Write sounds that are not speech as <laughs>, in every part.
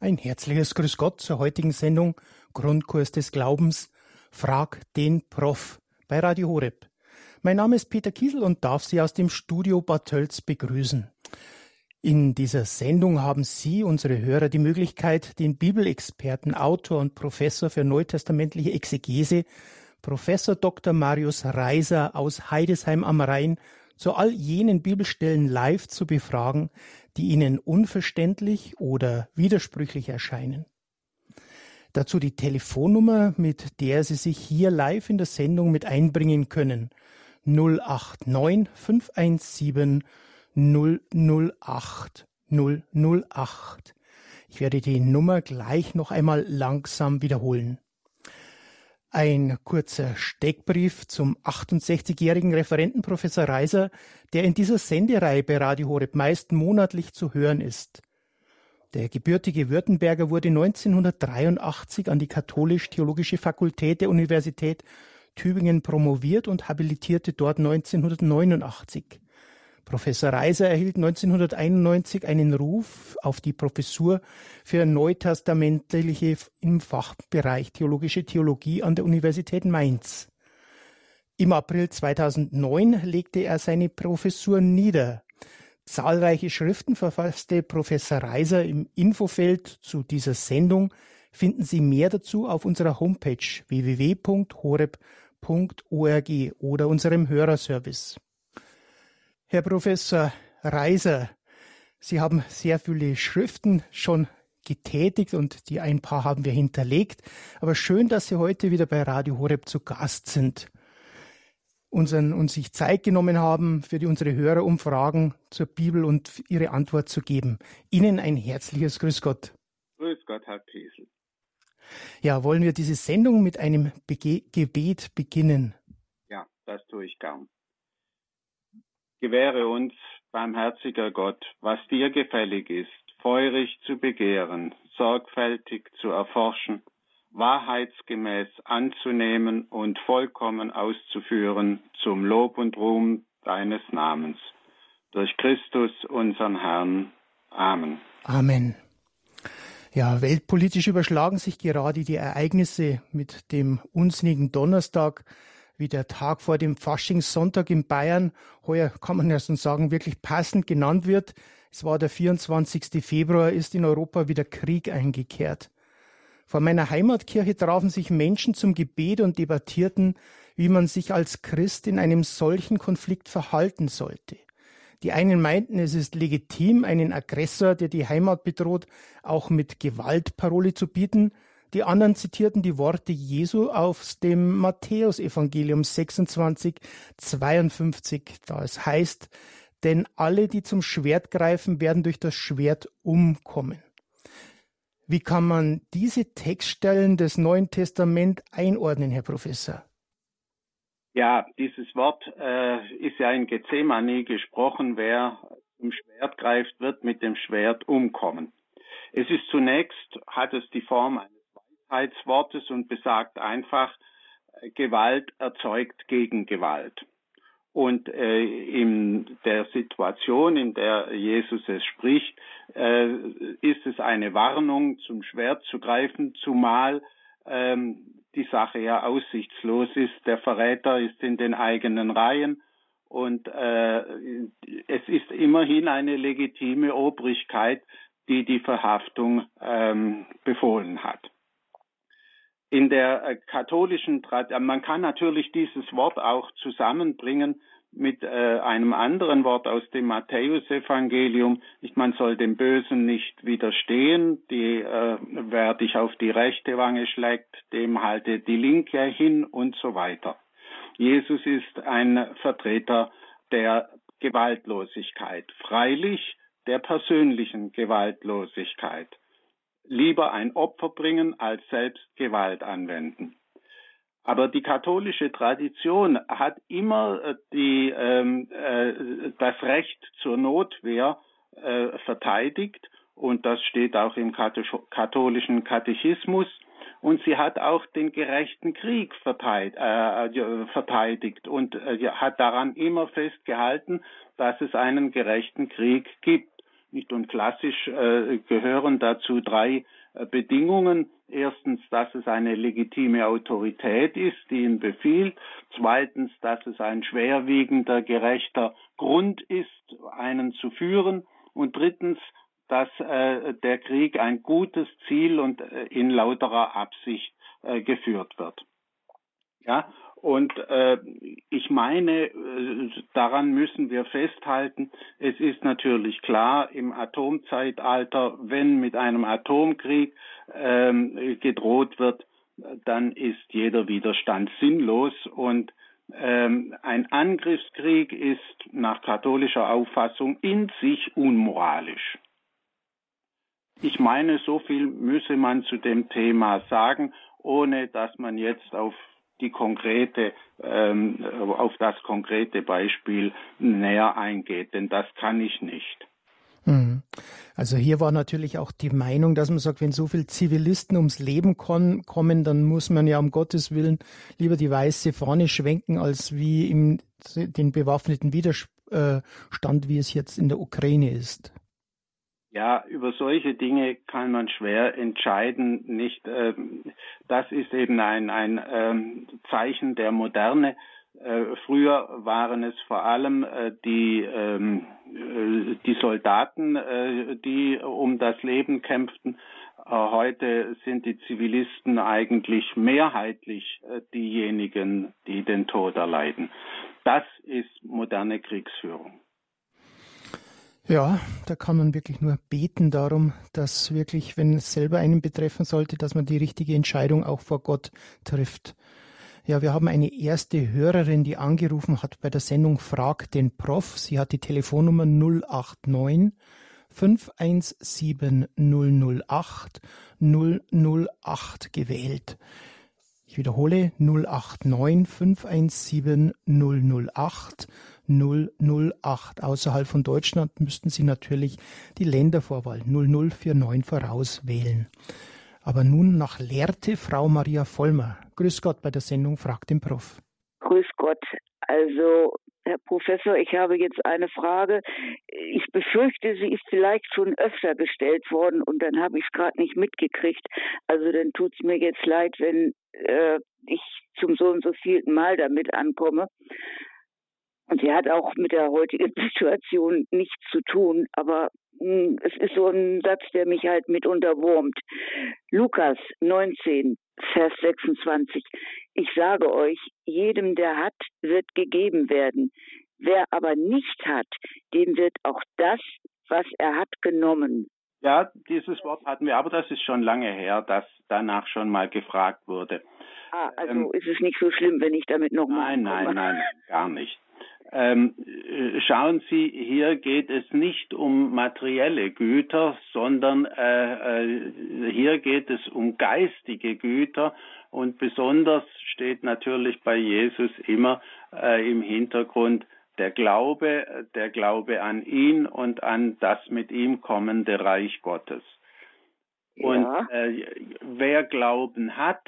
Ein herzliches Grüß Gott zur heutigen Sendung Grundkurs des Glaubens. Frag den Prof bei Radio Horeb. Mein Name ist Peter Kiesel und darf Sie aus dem Studio Bad Tölz begrüßen. In dieser Sendung haben Sie, unsere Hörer, die Möglichkeit, den Bibelexperten, Autor und Professor für neutestamentliche Exegese, Professor Dr. Marius Reiser aus Heidesheim am Rhein, zu all jenen Bibelstellen live zu befragen, die ihnen unverständlich oder widersprüchlich erscheinen. Dazu die Telefonnummer, mit der Sie sich hier live in der Sendung mit einbringen können. 089 517 008 008. Ich werde die Nummer gleich noch einmal langsam wiederholen. Ein kurzer Steckbrief zum 68-jährigen Referenten Professor Reiser, der in dieser Sendereihe bei Radio Horeb meist monatlich zu hören ist. Der gebürtige Württemberger wurde 1983 an die Katholisch-Theologische Fakultät der Universität Tübingen promoviert und habilitierte dort 1989. Professor Reiser erhielt 1991 einen Ruf auf die Professur für neutestamentliche im Fachbereich Theologische Theologie an der Universität Mainz. Im April 2009 legte er seine Professur nieder. Zahlreiche Schriften verfasste Professor Reiser im Infofeld zu dieser Sendung. Finden Sie mehr dazu auf unserer Homepage www.horeb.org oder unserem Hörerservice. Herr Professor Reiser, Sie haben sehr viele Schriften schon getätigt und die ein paar haben wir hinterlegt. Aber schön, dass Sie heute wieder bei Radio Horeb zu Gast sind unseren, und sich Zeit genommen haben, für die, unsere Hörer um Fragen zur Bibel und ihre Antwort zu geben. Ihnen ein herzliches Grüß Gott. Grüß Gott, Herr Kiesel. Ja, wollen wir diese Sendung mit einem Bege Gebet beginnen? Ja, das tue ich gern. Gewähre uns, barmherziger Gott, was dir gefällig ist, feurig zu begehren, sorgfältig zu erforschen, wahrheitsgemäß anzunehmen und vollkommen auszuführen zum Lob und Ruhm deines Namens. Durch Christus, unseren Herrn. Amen. Amen. Ja, weltpolitisch überschlagen sich gerade die Ereignisse mit dem unsinnigen Donnerstag wie der Tag vor dem Faschingssonntag in Bayern, heuer kann man ja schon sagen, wirklich passend genannt wird. Es war der 24. Februar, ist in Europa wieder Krieg eingekehrt. Vor meiner Heimatkirche trafen sich Menschen zum Gebet und debattierten, wie man sich als Christ in einem solchen Konflikt verhalten sollte. Die einen meinten, es ist legitim, einen Aggressor, der die Heimat bedroht, auch mit Gewaltparole zu bieten, die anderen zitierten die Worte Jesu aus dem Matthäusevangelium 26, 52, da es heißt, denn alle, die zum Schwert greifen, werden durch das Schwert umkommen. Wie kann man diese Textstellen des Neuen Testament einordnen, Herr Professor? Ja, dieses Wort äh, ist ja in Gethsemane gesprochen. Wer zum Schwert greift, wird mit dem Schwert umkommen. Es ist zunächst, hat es die Form eines Weisheitswortes und besagt einfach, Gewalt erzeugt Gegengewalt. Und äh, in der Situation, in der Jesus es spricht, äh, ist es eine Warnung, zum Schwert zu greifen, zumal ähm, die Sache ja aussichtslos ist. Der Verräter ist in den eigenen Reihen und äh, es ist immerhin eine legitime Obrigkeit, die die Verhaftung ähm, befohlen hat in der äh, katholischen Tradition, man kann natürlich dieses Wort auch zusammenbringen mit äh, einem anderen Wort aus dem Matthäusevangelium. Nicht, man soll dem Bösen nicht widerstehen, die, äh, wer dich auf die rechte Wange schlägt, dem halte die linke hin und so weiter. Jesus ist ein Vertreter der Gewaltlosigkeit, freilich der persönlichen Gewaltlosigkeit lieber ein Opfer bringen, als selbst Gewalt anwenden. Aber die katholische Tradition hat immer äh, die, ähm, äh, das Recht zur Notwehr äh, verteidigt und das steht auch im katholischen Katechismus. Und sie hat auch den gerechten Krieg äh, verteidigt und äh, hat daran immer festgehalten, dass es einen gerechten Krieg gibt. Nicht und klassisch äh, gehören dazu drei äh, Bedingungen. Erstens, dass es eine legitime Autorität ist, die ihn befiehlt. Zweitens, dass es ein schwerwiegender, gerechter Grund ist, einen zu führen. Und drittens, dass äh, der Krieg ein gutes Ziel und äh, in lauterer Absicht äh, geführt wird. Ja, und äh, ich meine, äh, daran müssen wir festhalten, es ist natürlich klar, im Atomzeitalter, wenn mit einem Atomkrieg äh, gedroht wird, dann ist jeder Widerstand sinnlos und ähm, ein Angriffskrieg ist nach katholischer Auffassung in sich unmoralisch. Ich meine, so viel müsse man zu dem Thema sagen, ohne dass man jetzt auf die konkrete, ähm, auf das konkrete Beispiel näher eingeht, denn das kann ich nicht. Mhm. Also hier war natürlich auch die Meinung, dass man sagt, wenn so viele Zivilisten ums Leben kommen, dann muss man ja um Gottes Willen lieber die weiße Fahne schwenken, als wie im den bewaffneten Widerstand, wie es jetzt in der Ukraine ist. Ja, über solche Dinge kann man schwer entscheiden. Nicht, ähm, das ist eben ein, ein ähm, Zeichen der Moderne. Äh, früher waren es vor allem äh, die, ähm, äh, die Soldaten, äh, die um das Leben kämpften. Äh, heute sind die Zivilisten eigentlich mehrheitlich äh, diejenigen, die den Tod erleiden. Das ist moderne Kriegsführung. Ja, da kann man wirklich nur beten darum, dass wirklich, wenn es selber einen betreffen sollte, dass man die richtige Entscheidung auch vor Gott trifft. Ja, wir haben eine erste Hörerin, die angerufen hat bei der Sendung Frag den Prof. Sie hat die Telefonnummer 089 517 008 008 gewählt. Ich wiederhole 089 517 008 008. Außerhalb von Deutschland müssten Sie natürlich die Ländervorwahl 0049 vorauswählen. Aber nun nach Lehrte Frau Maria Vollmer. Grüß Gott bei der Sendung Fragt den Prof. Grüß Gott. Also, Herr Professor, ich habe jetzt eine Frage. Ich befürchte, sie ist vielleicht schon öfter gestellt worden und dann habe ich es gerade nicht mitgekriegt. Also dann tut es mir jetzt leid, wenn äh, ich zum so und so vielten Mal damit ankomme. Und sie hat auch mit der heutigen <laughs> Situation nichts zu tun, aber mh, hm, es ist so ein Satz, der mich halt mit unterwurmt. Lukas 19, Vers 26. Ich sage euch, jedem, der hat, wird gegeben werden. Wer aber nicht hat, dem wird auch das, was er hat, genommen. Ja, dieses Wort hatten wir, aber das ist schon lange her, dass danach schon mal gefragt wurde. Ah, also ähm, ist es nicht so schlimm, wenn ich damit nochmal. Nein, nein, nein, gar nicht. Ähm, äh, schauen Sie, hier geht es nicht um materielle Güter, sondern äh, äh, hier geht es um geistige Güter und besonders steht natürlich bei Jesus immer äh, im Hintergrund der Glaube, der Glaube an ihn und an das mit ihm kommende Reich Gottes. Und äh, wer Glauben hat,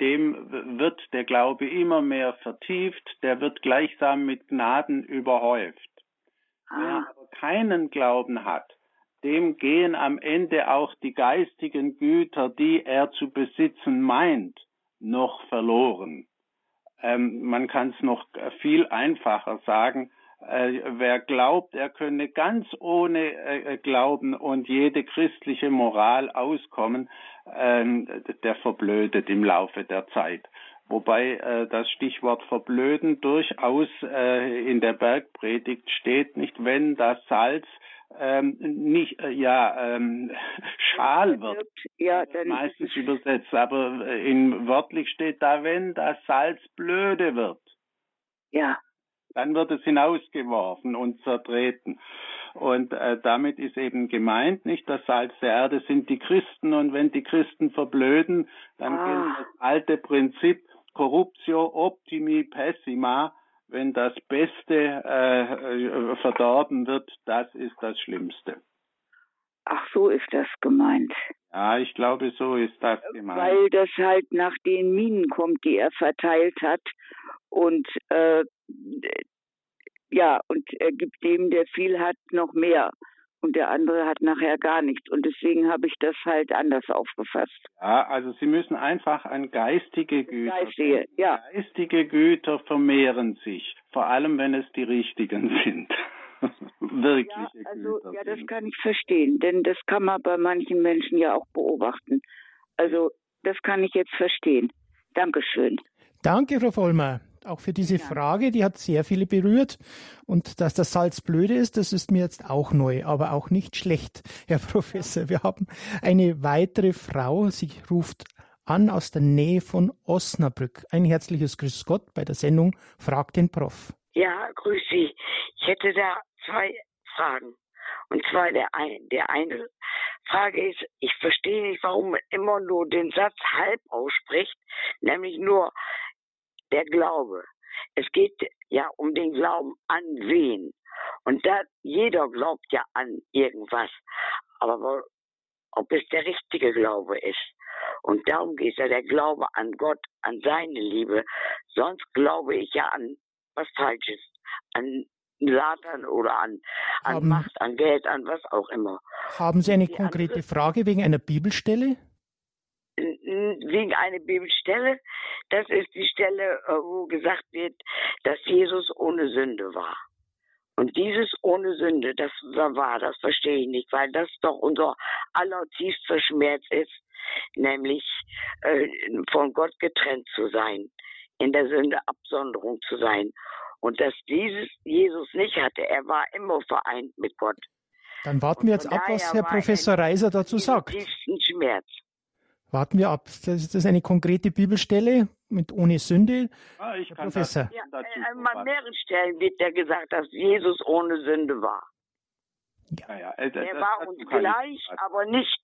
dem wird der Glaube immer mehr vertieft, der wird gleichsam mit Gnaden überhäuft. Ah. Wer aber keinen Glauben hat, dem gehen am Ende auch die geistigen Güter, die er zu besitzen meint, noch verloren. Ähm, man kann es noch viel einfacher sagen. Äh, wer glaubt, er könne ganz ohne äh, Glauben und jede christliche Moral auskommen, ähm, der verblödet im Laufe der Zeit. Wobei äh, das Stichwort verblöden durchaus äh, in der Bergpredigt steht, nicht wenn das Salz ähm, nicht äh, ja ähm, <laughs> schal wird, ja, dann meistens übersetzt, aber äh, in wörtlich steht da, wenn das Salz blöde wird. Ja. Dann wird es hinausgeworfen und zertreten. Und äh, damit ist eben gemeint, nicht das Salz der Erde sind die Christen und wenn die Christen verblöden, dann ah. gilt das alte Prinzip Corruptio optimi pessima, wenn das Beste äh, verdorben wird, das ist das Schlimmste. Ach, so ist das gemeint. Ja, ich glaube, so ist das gemeint. Weil das halt nach den Minen kommt, die er verteilt hat. Und äh, ja, und er gibt dem, der viel hat, noch mehr. und der andere hat nachher gar nichts. Und deswegen habe ich das halt anders aufgefasst. Ja, also Sie müssen einfach an geistige Güter. Geistige, ja. Geistige Güter vermehren sich, vor allem wenn es die richtigen sind. <laughs> Wirkliche ja, also, Güter. Ja, das kann ich verstehen, denn das kann man bei manchen Menschen ja auch beobachten. Also, das kann ich jetzt verstehen. Dankeschön. Danke, Frau Vollmer auch für diese ja. Frage, die hat sehr viele berührt. Und dass das Salz blöde ist, das ist mir jetzt auch neu, aber auch nicht schlecht, <laughs> Herr Professor. Wir haben eine weitere Frau, sie ruft an aus der Nähe von Osnabrück. Ein herzliches Grüß Gott bei der Sendung Frag den Prof. Ja, grüß Sie. Ich hätte da zwei Fragen. Und zwar der, ein, der eine Frage ist, ich verstehe nicht, warum man immer nur den Satz halb ausspricht, nämlich nur der Glaube. Es geht ja um den Glauben an wen. Und da jeder glaubt ja an irgendwas. Aber ob es der richtige Glaube ist. Und darum geht es ja der Glaube an Gott, an seine Liebe. Sonst glaube ich ja an was Falsches. An Satan oder an, an Haben- Macht, an Geld, an was auch immer. Haben Sie eine Die konkrete andere- Frage wegen einer Bibelstelle? Wegen einer Bibelstelle. Das ist die Stelle, äh, wo gesagt wird, dass Jesus ohne Sünde war. Und dieses ohne Sünde, das war, das verstehe ich nicht, weil das doch unser allertiefster Schmerz ist, nämlich äh, von Gott getrennt zu sein, in der Sünde Absonderung zu sein. Und dass dieses Jesus nicht hatte, er war immer vereint mit Gott. Dann warten wir jetzt ab, was Herr Professor er Reiser dazu sagt. tiefsten Schmerz. Warten wir ab. Das ist das eine konkrete Bibelstelle mit ohne Sünde? Ah, ich Herr kann Professor. dazu- Ja, äh, an was. mehreren Stellen wird ja gesagt, dass Jesus ohne Sünde war. Ja, ja, äh, das- Er das- war uns gleich, aber nicht.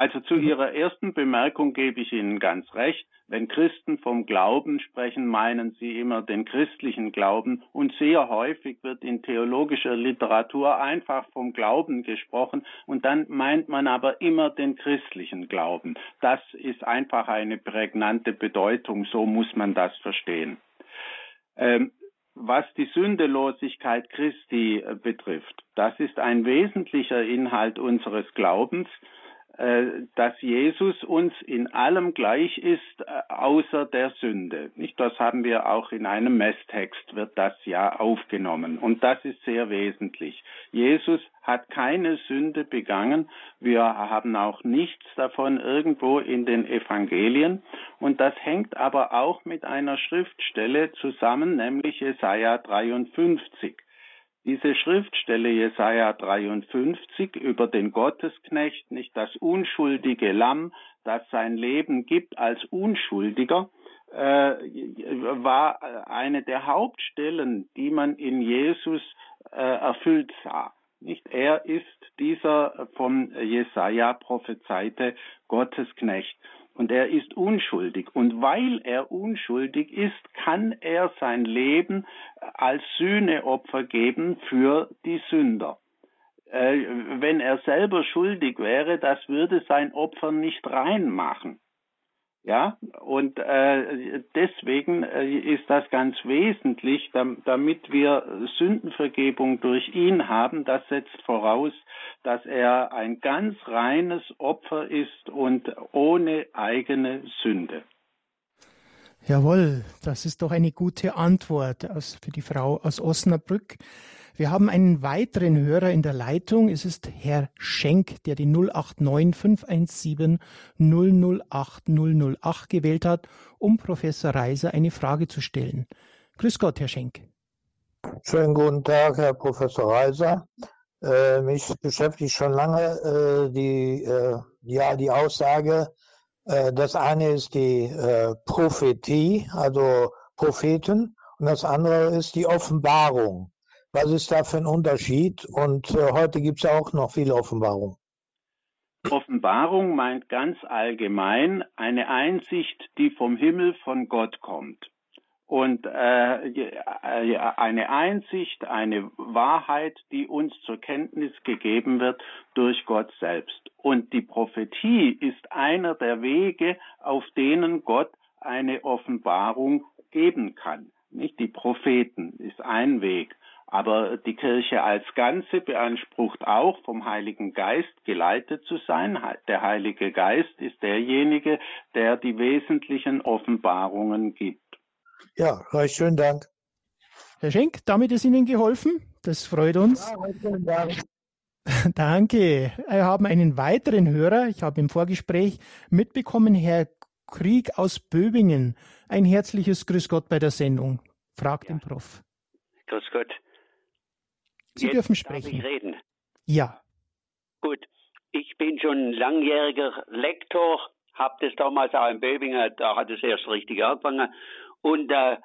Also zu Ihrer ersten Bemerkung gebe ich Ihnen ganz recht. Wenn Christen vom Glauben sprechen, meinen sie immer den christlichen Glauben und sehr häufig wird in theologischer Literatur einfach vom Glauben gesprochen und dann meint man aber immer den christlichen Glauben. Das ist einfach eine prägnante Bedeutung, so muss man das verstehen. Ähm, was die Sündelosigkeit Christi äh, betrifft, das ist ein wesentlicher Inhalt unseres Glaubens, dass Jesus uns in allem gleich ist, äh, außer der Sünde. Nicht? Das haben wir auch in einem Messtext, wird das ja aufgenommen. Und das ist sehr wesentlich. Jesus hat keine Sünde begangen. Wir haben auch nichts davon irgendwo in den Evangelien. Und das hängt aber auch mit einer Schriftstelle zusammen, nämlich Jesaja 53. Diese Schriftstelle Jesaja 53 über den Gottesknecht, nicht das unschuldige Lamm, das sein Leben gibt als Unschuldiger, äh, war eine der Hauptstellen, die man in Jesus äh, erfüllt sah. Nicht er ist dieser von Jesaja prophezeite Gottesknecht. Und er ist unschuldig. Und weil er unschuldig ist, kann er sein Leben als Sühneopfer geben für die Sünder. Äh, wenn er selber schuldig wäre, das würde sein Opfer nicht reinmachen. Ja, und äh, deswegen äh, ist das ganz wesentlich, dam damit wir Sündenvergebung durch ihn haben. Das setzt voraus, dass er ein ganz reines Opfer ist und ohne eigene Sünde. Jawohl, das ist doch eine gute Antwort aus, für die Frau aus Osnabrück. Wir haben einen weiteren Hörer in der Leitung. Es ist Herr Schenk, der die 089 517 008 008 gewählt hat, um Professor Reiser eine Frage zu stellen. Grüß Gott, Herr Schenk. Schönen guten Tag, Herr Professor Reiser. Äh, mich beschäftigt schon lange äh, die, äh, ja, die Aussage, äh, das eine ist die äh, Prophetie, also Propheten, und das andere ist die Offenbarung. Was ist da für ein Unterschied? Und äh, heute gibt es ja auch noch viele Offenbarungen. Offenbarung meint ganz allgemein eine Einsicht, die vom Himmel von Gott kommt. Und äh, eine Einsicht, eine Wahrheit, die uns zur Kenntnis gegeben wird durch Gott selbst. Und die Prophetie ist einer der Wege, auf denen Gott eine Offenbarung geben kann. Nicht die Propheten ist ein Weg. Aber die Kirche als Ganze beansprucht auch, vom Heiligen Geist geleitet zu sein. Der Heilige Geist ist derjenige, der die wesentlichen Offenbarungen gibt. Ja, recht schönen Dank. Herr Schenk, damit ist Ihnen geholfen. Das freut uns. Ja, schönen Dank. <laughs> Danke. Wir haben einen weiteren Hörer. Ich habe im Vorgespräch mitbekommen, Herr Krieg aus Böbingen. Ein herzliches Grüß Gott bei der Sendung. Fragt ja. den Prof. Grüß Gott. Sie Jetzt dürfen sprechen. Darf ich reden? Ja. Gut. Ich bin schon langjähriger Lektor, habe das damals auch in Böbingen, da hat es erst richtig angefangen. Und da äh,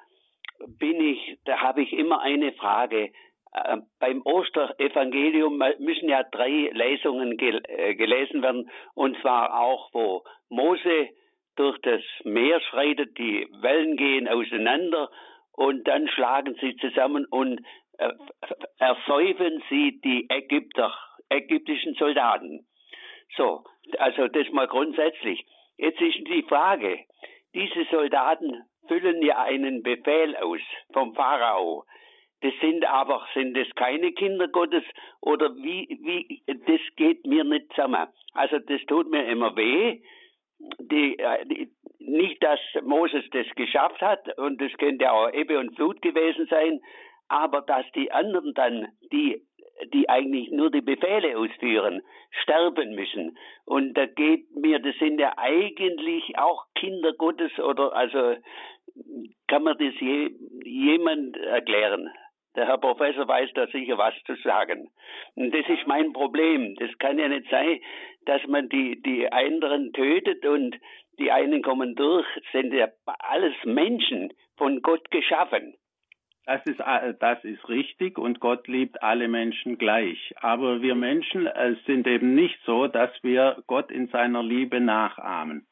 bin ich, da habe ich immer eine Frage. Äh, beim Osterevangelium müssen ja drei Lesungen gel äh, gelesen werden, und zwar auch, wo Mose durch das Meer schreitet, die Wellen gehen auseinander und dann schlagen sie zusammen und ersäufen sie die Ägypter, ägyptischen Soldaten. So, also das mal grundsätzlich. Jetzt ist die Frage, diese Soldaten füllen ja einen Befehl aus vom Pharao. Das sind aber, sind das keine Kinder Gottes oder wie, wie, das geht mir nicht zusammen. Also das tut mir immer weh. Die, äh, die, nicht, dass Moses das geschafft hat und das könnte auch Ebbe und Flut gewesen sein, aber dass die anderen dann, die, die eigentlich nur die Befehle ausführen, sterben müssen. Und da geht mir, das sind ja eigentlich auch Kinder Gottes oder also kann man das je, jemand erklären? Der Herr Professor weiß da sicher was zu sagen. Und das ist mein Problem. Das kann ja nicht sein, dass man die, die anderen tötet und die einen kommen durch. Das sind ja alles Menschen von Gott geschaffen. Das ist, äh, das ist richtig und Gott liebt alle Menschen gleich. Aber wir Menschen äh, sind eben nicht so, dass wir Gott in seiner Liebe nachahmen.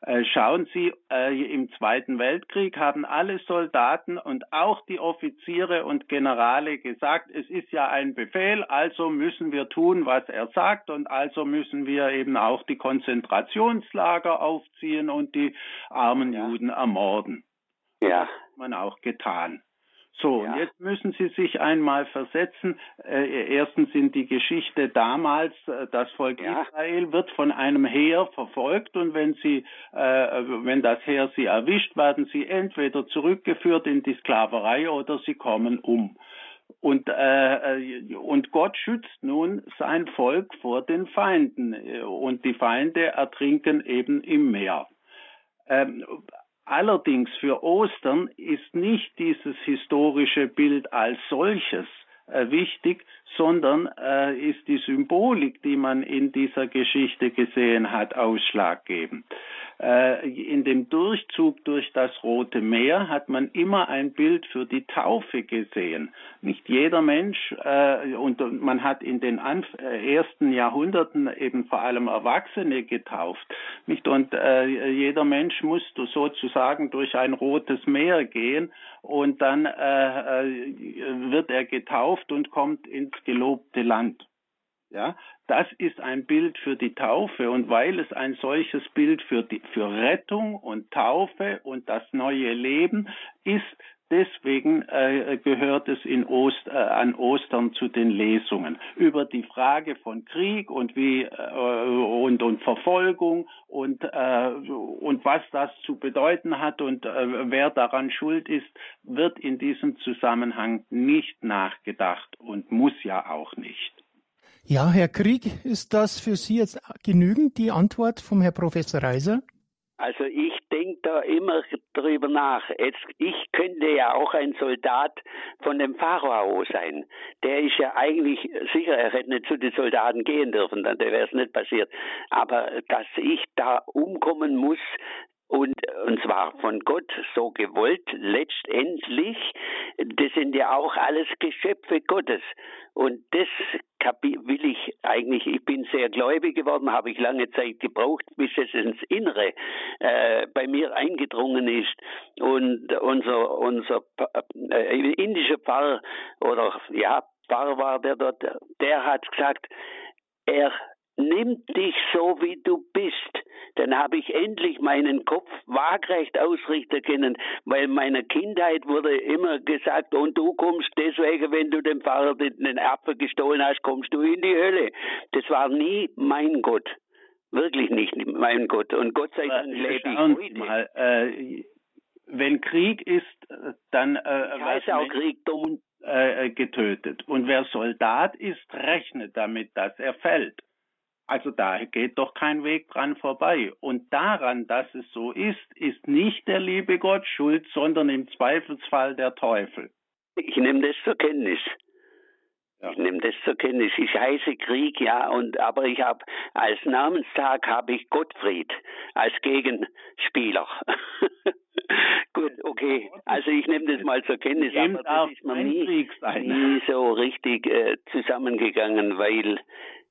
Äh, schauen Sie, im Zweiten Weltkrieg haben alle Soldaten und auch die Offiziere und Generale gesagt, es ist ja ein Befehl, also müssen wir tun, was er sagt und also müssen wir eben auch die Konzentrationslager aufziehen und die armen ja. Juden ermorden. Ja. Das hat man auch getan. So, ja. und jetzt müssen Sie sich einmal versetzen. Äh, erstens sind die Geschichte damals, äh, das Volk ja. Israel wird von einem Heer verfolgt und wenn sie, äh, wenn das Heer sie erwischt, werden sie entweder zurückgeführt in die Sklaverei oder sie kommen um. Und, äh, äh und Gott schützt nun sein Volk vor den Feinden und die Feinde ertrinken eben im Meer. Ähm, Allerdings für Ostern ist nicht dieses historische Bild als solches äh, wichtig, sondern äh, ist die Symbolik, die man in dieser Geschichte gesehen hat, ausschlaggebend. Äh, in dem Durchzug durch das Rote Meer hat man immer ein Bild für die Taufe gesehen. Nicht jeder Mensch, äh, und man hat in den äh, ersten Jahrhunderten eben vor allem Erwachsene getauft. Nicht? Und äh, jeder Mensch musste sozusagen durch ein rotes Meer gehen und dann wird er getauft und kommt ins gelobte Land. Ja, das ist ein Bild für die Taufe und weil es ein solches Bild für die, für Rettung und Taufe und das neue Leben ist, deswegen äh, gehört es Ost, äh, an Ostern zu den Lesungen über die Frage von Krieg und wie äh, und, und Verfolgung und äh, und was das zu bedeuten hat und äh, wer daran schuld ist, wird in diesem Zusammenhang nicht nachgedacht und muss ja auch nicht. Ja, Herr Krieg, ist das für Sie jetzt genügend, die Antwort vom Herrn Professor Reiser? Also ich denke da immer drüber nach. Jetzt, ich könnte ja auch ein Soldat von dem Pharao sein. Der ist ja eigentlich sicher, er hätte nicht zu den Soldaten gehen dürfen, dann wäre es nicht passiert. Aber dass ich da umkommen muss, und, und zwar von Gott so gewollt, letztendlich, das sind ja auch alles Geschöpfe Gottes. Und das will ich eigentlich, ich bin sehr gläubig geworden, habe ich lange Zeit gebraucht, bis es ins Innere äh, bei mir eingedrungen ist. Und unser, unser äh, indischer Pfarrer, oder ja, Pfarrer war der dort, der hat gesagt, er nimmt dich so, wie du bist. dann habe ich endlich meinen Kopf waagrecht ausrichten können, weil meiner Kindheit wurde immer gesagt, und du kommst deswegen, wenn du dem Pfarrer den Apfel gestohlen hast, kommst du in die Hölle. Das war nie mein Gott. Wirklich nicht mein Gott. Und Gott sei Dank lebe ich heute. Mal, äh, wenn Krieg ist, dann äh, heißt auch Krieg dumm. Äh, getötet. Und wer Soldat ist, rechnet damit, dass er fällt. Also da geht doch kein Weg dran vorbei. Und daran, dass es so ist, ist nicht der liebe Gott schuld, sondern im Zweifelsfall der Teufel. Ich nehme das zur Kenntnis. Ja. Ich nehme das zur Kenntnis. Ich heiße Krieg, ja, und aber ich habe als Namenstag habe ich Gottfried als Gegenspieler. <laughs> Gut, okay. Also ich nehme das mal zur Kenntnis, aber das ist mir nie, nie so richtig äh, zusammengegangen, weil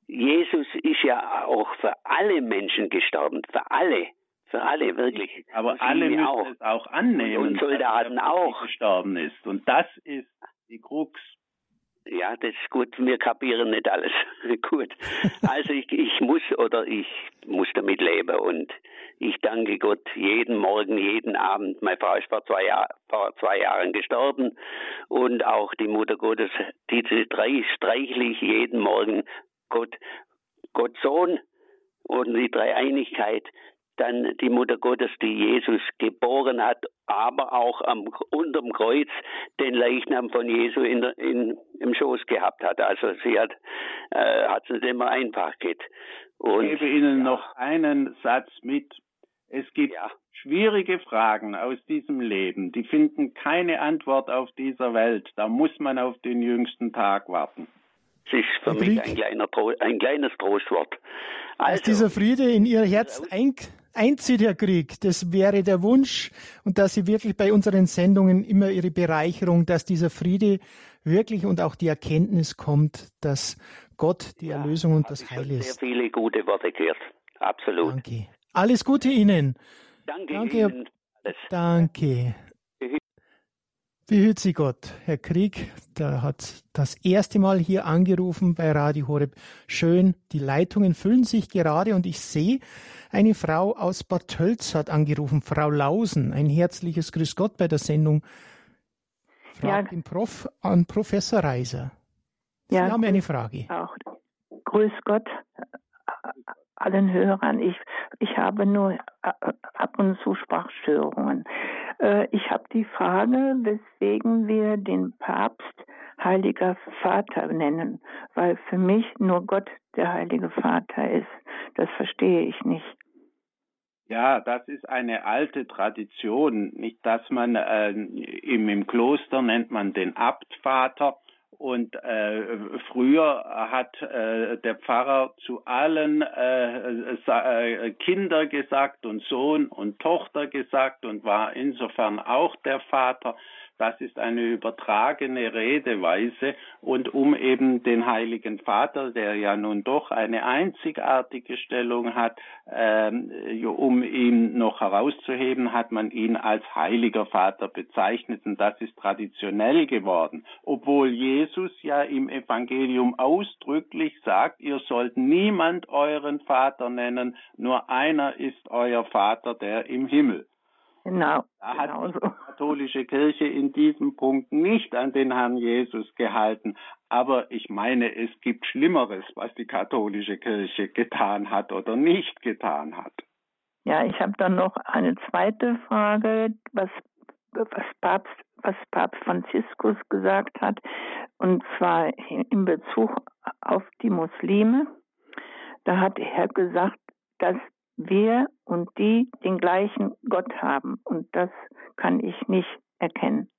Jesus ist ja auch für alle Menschen gestorben, für alle. Für alle, wirklich. Aber alle müssen auch. es auch annehmen, und Soldaten auch gestorben ist. Und das ist die Krux. Ja, das ist gut. Wir kapieren nicht alles. <laughs> gut. Also ich, ich muss oder ich muss damit leben und ich danke Gott jeden Morgen, jeden Abend. Meine Frau ist vor zwei, Jahr, vor zwei Jahren gestorben und auch die Mutter Gottes, diese drei streichle ich jeden Morgen. Gott, Gott Sohn und die Dreieinigkeit, dann die Mutter Gottes, die Jesus geboren hat, aber auch am, unterm Kreuz den Leichnam von Jesu in, in, im Schoß gehabt hat. Also sie hat äh, hat es nicht immer einfach geht. Und, ich gebe Ihnen ja. noch einen Satz mit. Es gibt ja. schwierige Fragen aus diesem Leben, die finden keine Antwort auf dieser Welt. Da muss man auf den jüngsten Tag warten. Das ist für mich ein, kleiner, ein kleines Trostwort. Also, Dass dieser Friede in Ihr Herz ein, einzieht, Herr Krieg, das wäre der Wunsch und dass Sie wirklich bei unseren Sendungen immer Ihre Bereicherung, dass dieser Friede wirklich und auch die Erkenntnis kommt, dass Gott die ja, Erlösung und das Heil ist. Sehr viele gute Worte gehört. Absolut. Danke. Alles Gute Ihnen. Danke, Danke Ihnen. Danke. Behüt Sie Gott. Herr Krieg, der hat das erste Mal hier angerufen bei Radio Horeb. Schön, die Leitungen füllen sich gerade und ich sehe, eine Frau aus Bad Tölz hat angerufen, Frau Lausen. Ein herzliches Grüß Gott bei der Sendung. Fragt ja. den Prof an Professor Reiser. Sie ja, haben eine Frage. Auch. Grüß Gott allen Hörern. Ich, ich habe nur äh, ab und zu Sprachstörungen. Äh, ich habe die Frage, weswegen wir den Papst Heiliger Vater nennen, weil für mich nur Gott der Heilige Vater ist. Das verstehe ich nicht. Ja, das ist eine alte Tradition, nicht, dass man äh, im, im Kloster nennt man den Abtvater und äh, früher hat äh, der Pfarrer zu allen äh, äh, Kinder gesagt und Sohn und Tochter gesagt und war insofern auch der Vater. Das ist eine übertragene Redeweise. Und um eben den Heiligen Vater, der ja nun doch eine einzigartige Stellung hat, ähm, um ihn noch herauszuheben, hat man ihn als Heiliger Vater bezeichnet. Und das ist traditionell geworden, obwohl Jesus ja im Evangelium ausdrücklich sagt, ihr sollt niemand euren Vater nennen, nur einer ist euer Vater, der im Himmel. Genau. Da hat genau die katholische Kirche in diesem Punkt nicht an den Herrn Jesus gehalten. Aber ich meine, es gibt Schlimmeres, was die katholische Kirche getan hat oder nicht getan hat. Ja, ich habe dann noch eine zweite Frage, was, was, Papst, was Papst Franziskus gesagt hat, und zwar in Bezug auf die Muslime. Da hat er gesagt, dass wir und die den gleichen Gott haben. Und das kann ich nicht erkennen.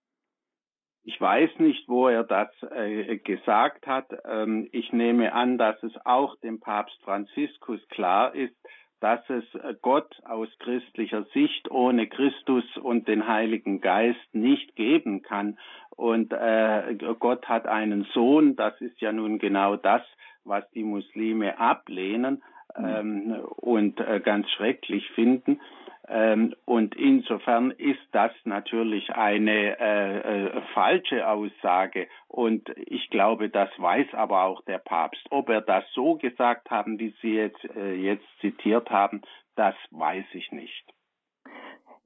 Ich weiß nicht, wo er das äh, gesagt hat. Ähm, ich nehme an, dass es auch dem Papst Franziskus klar ist, dass es Gott aus christlicher Sicht ohne Christus und den Heiligen Geist nicht geben kann. Und äh, Gott hat einen Sohn, das ist ja nun genau das, was die Muslime ablehnen. Ähm, und äh, ganz schrecklich finden. Ähm, und insofern ist das natürlich eine äh, äh, falsche Aussage. Und ich glaube, das weiß aber auch der Papst. Ob er das so gesagt haben, wie Sie jetzt, äh, jetzt zitiert haben, das weiß ich nicht.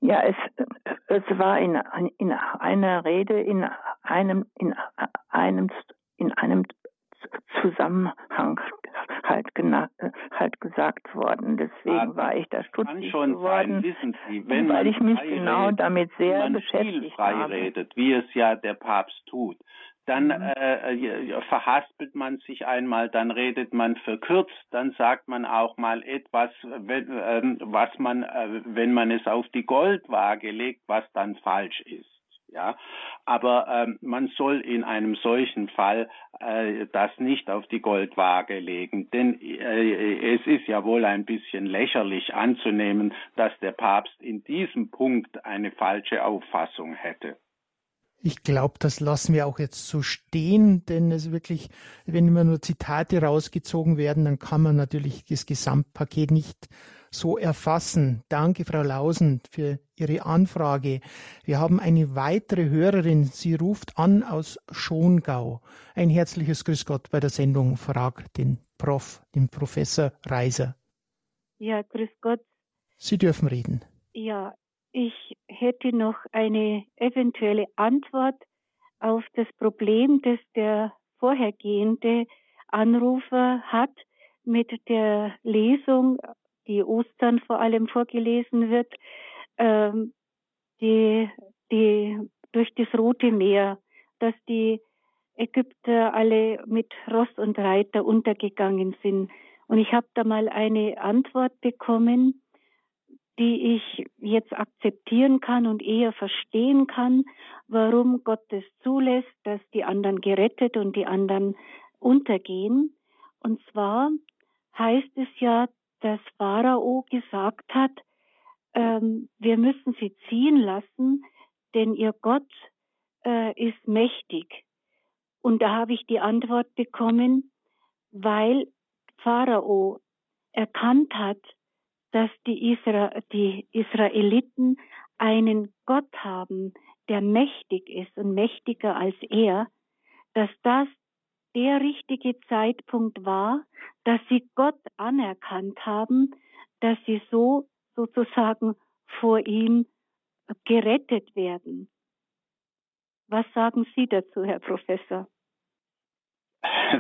Ja, es, es war in, in einer Rede in einem, in einem, in einem Zusammenhang gesagt worden. Deswegen war ich da stutzig schon geworden, sein, wissen Sie, wenn weil ich mich genau redet, damit sehr wenn man beschäftigt viel frei habe. redet, wie es ja der Papst tut, dann Mhm. äh, äh, verhaspelt man sich einmal, dann redet man verkürzt, dann sagt man auch mal etwas, wenn, ähm, was man, äh, wenn man es auf die Goldwaage legt, was dann falsch ist. Ja, aber ähm, man soll in einem solchen Fall äh, das nicht auf die Goldwaage legen, denn äh, es ist ja wohl ein bisschen lächerlich anzunehmen, dass der Papst in diesem Punkt eine falsche Auffassung hätte. Ich glaube, das lassen wir auch jetzt so stehen, denn es wirklich, wenn immer nur Zitate rausgezogen werden, dann kann man natürlich das Gesamtpaket nicht so erfassen. Danke, Frau Lausen, für Ihre Anfrage. Wir haben eine weitere Hörerin. Sie ruft an aus Schongau. Ein herzliches Grüß Gott bei der Sendung Frag den Prof, den Professor Reiser. Ja, grüß Gott. Sie dürfen reden. Ja, ich hätte noch eine eventuelle Antwort auf das Problem, das der vorhergehende Anrufer hat mit der Lesung, die Ostern vor allem vorgelesen wird, ähm, die, die durch das Rote Meer, dass die Ägypter alle mit Ross und Reiter untergegangen sind. Und ich habe da mal eine Antwort bekommen, die ich jetzt akzeptieren kann und eher verstehen kann, warum Gott es zulässt, dass die anderen gerettet und die anderen untergehen. Und zwar heißt es ja, dass Pharao gesagt hat, ähm, wir müssen sie ziehen lassen, denn ihr Gott äh, ist mächtig. Und da habe ich die Antwort bekommen, weil Pharao erkannt hat, dass die, Isra die Israeliten einen Gott haben, der mächtig ist und mächtiger als er, dass das der richtige Zeitpunkt war, dass sie Gott anerkannt haben, dass sie so sozusagen vor ihm gerettet werden. Was sagen Sie dazu, Herr Professor?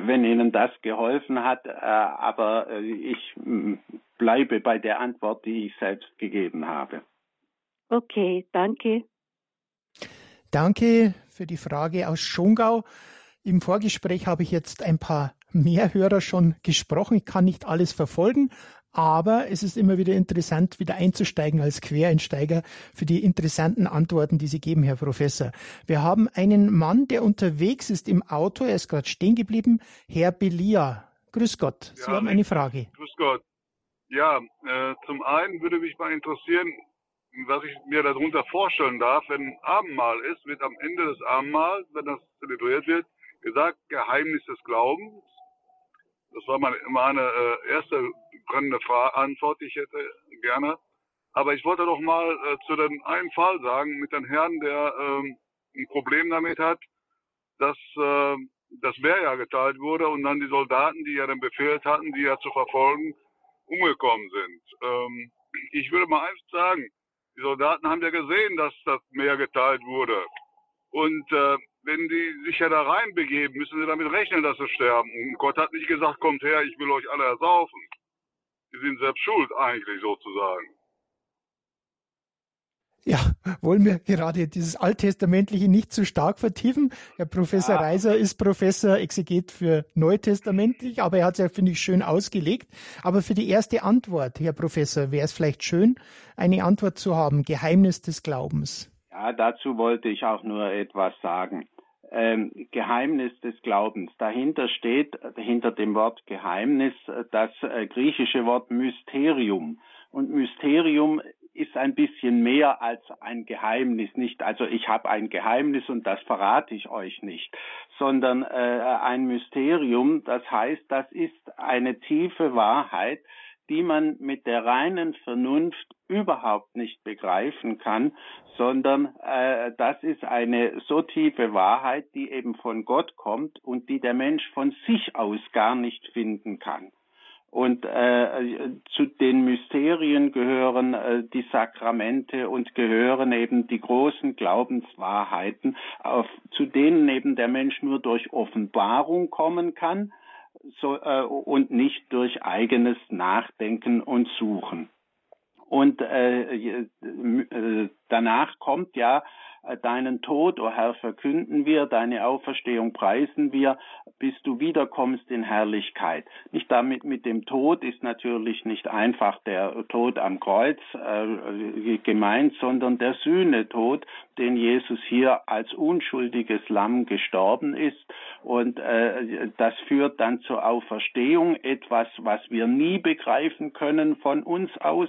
Wenn Ihnen das geholfen hat, äh, aber äh, ich bleibe bei der Antwort, die ich selbst gegeben habe. Okay, danke. Danke für die Frage aus Schongau. Im Vorgespräch habe ich jetzt ein paar mehr Hörer schon gesprochen. Ich kann nicht alles verfolgen, aber es ist immer wieder interessant, wieder einzusteigen als Quereinsteiger für die interessanten Antworten, die Sie geben, Herr Professor. Wir haben einen Mann, der unterwegs ist im Auto. Er ist gerade stehen geblieben. Herr Belia. Grüß Gott. Sie Ja, haben eine Frage. Grüß Gott. Ja, äh, zum einen würde mich mal interessieren, was ich mir darunter vorstellen darf, wenn Abendmahl ist, wird am Ende des Abendmahls, wenn das zelebriert wird, gesagt, Geheimnis des Glaubens. Das war meine, meine äh, erste brennende Antwort, die ich hätte gerne. Aber ich wollte doch mal äh, zu dem einen Fall sagen, mit dem Herrn, der ähm, ein Problem damit hat, dass äh, das Wehr ja geteilt wurde und dann die Soldaten, die ja den Befehl hatten, die ja zu verfolgen, umgekommen sind. Ähm, ich würde mal eins sagen, die Soldaten haben ja gesehen, dass das Meer geteilt wurde. Und äh, wenn die sich ja da reinbegeben, müssen sie damit rechnen, dass sie sterben. Und Gott hat nicht gesagt, kommt her, ich will euch alle ersaufen. Die sind selbst schuld eigentlich sozusagen. Ja, wollen wir gerade dieses Alttestamentliche nicht zu stark vertiefen? Herr Professor Ja. Reiser ist Professor Exeget für Neutestamentlich, aber er hat es ja, finde ich, schön ausgelegt. Aber für die erste Antwort, Herr Professor, wäre es vielleicht schön, eine Antwort zu haben. Geheimnis des Glaubens. Ja, dazu wollte ich auch nur etwas sagen. Ähm, Geheimnis des Glaubens. Dahinter steht, hinter dem Wort Geheimnis, äh, das äh, griechische Wort Mysterium. Und Mysterium ist ein bisschen mehr als ein Geheimnis. Nicht, also ich habe ein Geheimnis und das verrate ich euch nicht, sondern äh, ein Mysterium, das heißt, das ist eine tiefe Wahrheit, die man mit der reinen Vernunft überhaupt nicht begreifen kann, sondern äh, das ist eine so tiefe Wahrheit, die eben von Gott kommt und die der Mensch von sich aus gar nicht finden kann. Und äh, zu den Mysterien gehören äh, die Sakramente und gehören eben die großen Glaubenswahrheiten, auf, zu denen eben der Mensch nur durch Offenbarung kommen kann so, äh, und nicht durch eigenes Nachdenken und Suchen. Und äh, äh, danach kommt ja deinen Tod, o oh Herr, verkünden wir, deine Auferstehung preisen wir, bis du wiederkommst in Herrlichkeit. Nicht damit mit dem Tod ist natürlich nicht einfach der Tod am Kreuz äh, gemeint, sondern der Sühnetod, den Jesus hier als unschuldiges Lamm gestorben ist. Und äh, das führt dann zur Auferstehung, etwas, was wir nie begreifen können von uns aus,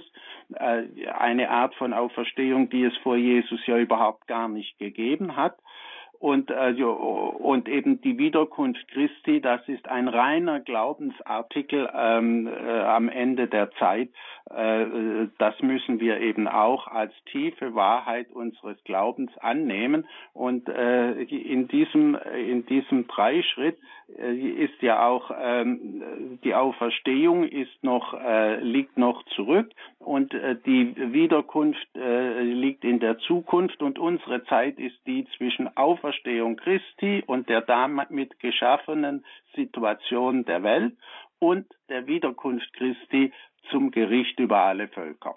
äh, eine Art von Auferstehung, die es vor Jesus ja überhaupt gar nicht gegeben hat. Und, äh, und eben die Wiederkunft Christi, das ist ein reiner Glaubensartikel ähm, äh, am Ende der Zeit. Äh, das müssen wir eben auch als tiefe Wahrheit unseres Glaubens annehmen. Und äh, in diesem in diesem Dreischritt ist ja auch ähm, die Auferstehung ist noch äh, liegt noch zurück und äh, die Wiederkunft äh, liegt in der Zukunft und unsere Zeit ist die zwischen Auferstehung Christi und der damit geschaffenen Situation der Welt und der Wiederkunft Christi zum Gericht über alle Völker.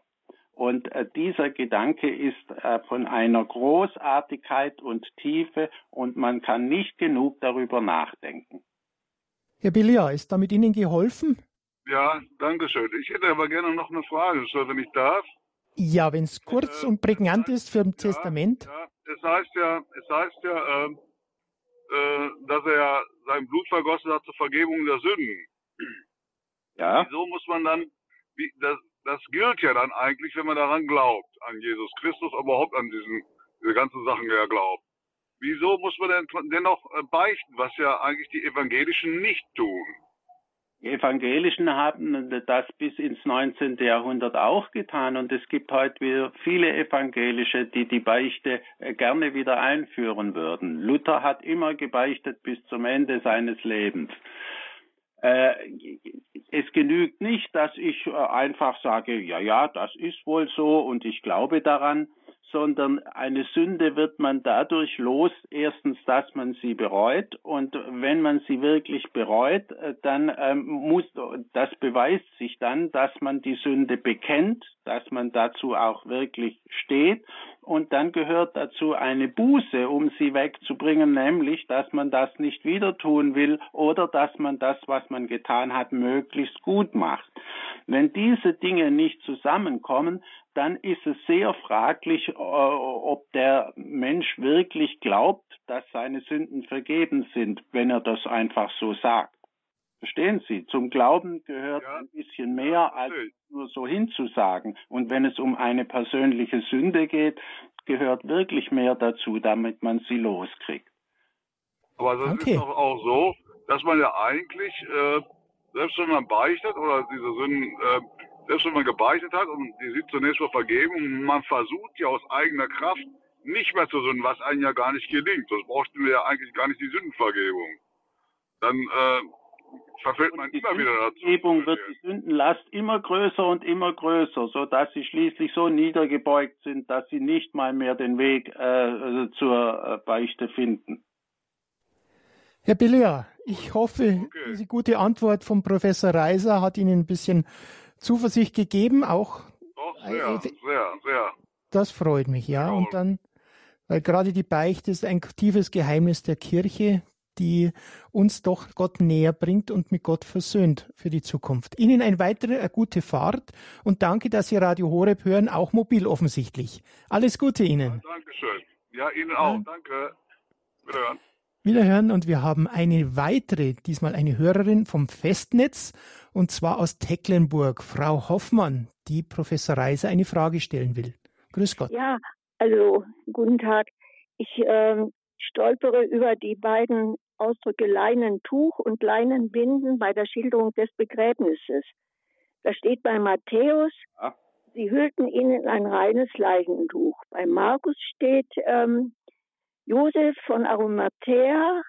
Und äh, dieser Gedanke ist äh, von einer Großartigkeit und Tiefe und man kann nicht genug darüber nachdenken. Herr Bilia, ist damit Ihnen geholfen? Ja, danke schön. Ich hätte aber gerne noch eine Frage, wenn ich darf. Ja, wenn es kurz äh, und prägnant ist für ein ja, Testament. Ja, es heißt ja, es heißt ja, ähm, äh, dass er sein Blut vergossen hat zur Vergebung der Sünden. Ja. Wieso muss man dann, wie, das, das gilt ja dann eigentlich, wenn man daran glaubt, an Jesus Christus, überhaupt an diesen, diese ganzen Sachen, die er glaubt. Wieso muss man denn dennoch äh, beichten, was ja eigentlich die Evangelischen nicht tun? Die Evangelischen haben das bis ins 19. Jahrhundert auch getan und es gibt heute wieder viele Evangelische, die die Beichte äh, gerne wieder einführen würden. Luther hat immer gebeichtet bis zum Ende seines Lebens. Äh, es genügt nicht, dass ich äh, einfach sage, ja, ja, das ist wohl so und ich glaube daran, sondern eine Sünde wird man dadurch los, erstens, dass man sie bereut und wenn man sie wirklich bereut, äh, dann ähm, muss, das beweist sich dann, dass man die Sünde bekennt, dass man dazu auch wirklich steht und dann gehört dazu eine Buße, um sie wegzubringen, nämlich, dass man das nicht wieder tun will oder dass man das, was man getan hat, möglichst gut macht. Wenn diese Dinge nicht zusammenkommen, dann ist es sehr fraglich, äh, ob der Mensch wirklich glaubt, dass seine Sünden vergeben sind, wenn er das einfach so sagt. Verstehen Sie? Zum Glauben gehört ja. ein bisschen mehr als nur so hinzusagen. Und wenn es um eine persönliche Sünde geht, gehört wirklich mehr dazu, damit man sie loskriegt. Aber das okay. ist doch auch so, dass man ja eigentlich, äh, selbst wenn man beichtet oder diese Sünden äh, selbst wenn man gebeichtet hat und die sind zunächst mal vergeben und man versucht ja aus eigener Kraft nicht mehr zu sünden, was einem ja gar nicht gelingt. Sonst bräuchten wir ja eigentlich gar nicht die Sündenvergebung. Dann äh, verfällt man immer wieder dazu. Die wird die Sündenlast immer größer und immer größer, so dass sie schließlich so niedergebeugt sind, dass sie nicht mal mehr den Weg äh, zur äh, Beichte finden. Herr Billea, ich hoffe, okay. diese gute Antwort vom Professor Reiser hat Ihnen ein bisschen Zuversicht gegeben, auch. Doch, sehr, äh, sehr, sehr. Das freut mich, ja. Genau. Und dann, weil gerade die Beichte ist ein tiefes Geheimnis der Kirche, die uns doch Gott näher bringt und mit Gott versöhnt für die Zukunft. Ihnen eine weitere eine gute Fahrt und danke, dass Sie Radio Horeb hören, auch mobil offensichtlich. Alles Gute Ihnen. Ja, Dankeschön. Ja, Ihnen auch. Ja. Danke. Wiederhören. Wiederhören und wir haben eine weitere, diesmal eine Hörerin vom Festnetz und zwar aus Tecklenburg, Frau Hoffmann, die Professor Reiser eine Frage stellen will. Grüß Gott. Ja, also guten Tag. Ich äh, stolpere über die beiden Ausdrücke Leinentuch und Leinenbinden bei der Schilderung des Begräbnisses. Da steht bei Matthäus, ja. sie hüllten ihn in ein reines Leinentuch. Bei Markus steht, ähm, Josef von Arimathea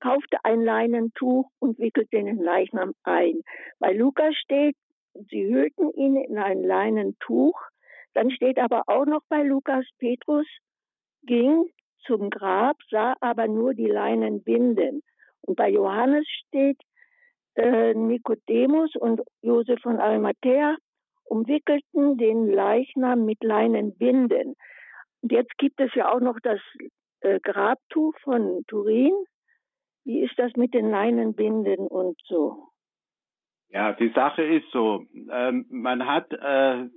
kaufte ein Leinentuch und wickelte den Leichnam ein. Bei Lukas steht, sie hüllten ihn in ein Leinentuch. Dann steht aber auch noch bei Lukas, Petrus ging zum Grab, sah aber nur die Leinenbinden. Und bei Johannes steht, äh, Nikodemus und Josef von Arimathea umwickelten den Leichnam mit Leinenbinden. Und jetzt gibt es ja auch noch das äh, Grabtuch von Turin. Wie ist das mit den Leinenbinden und so? Ja, die Sache ist so, ähm, man hat äh,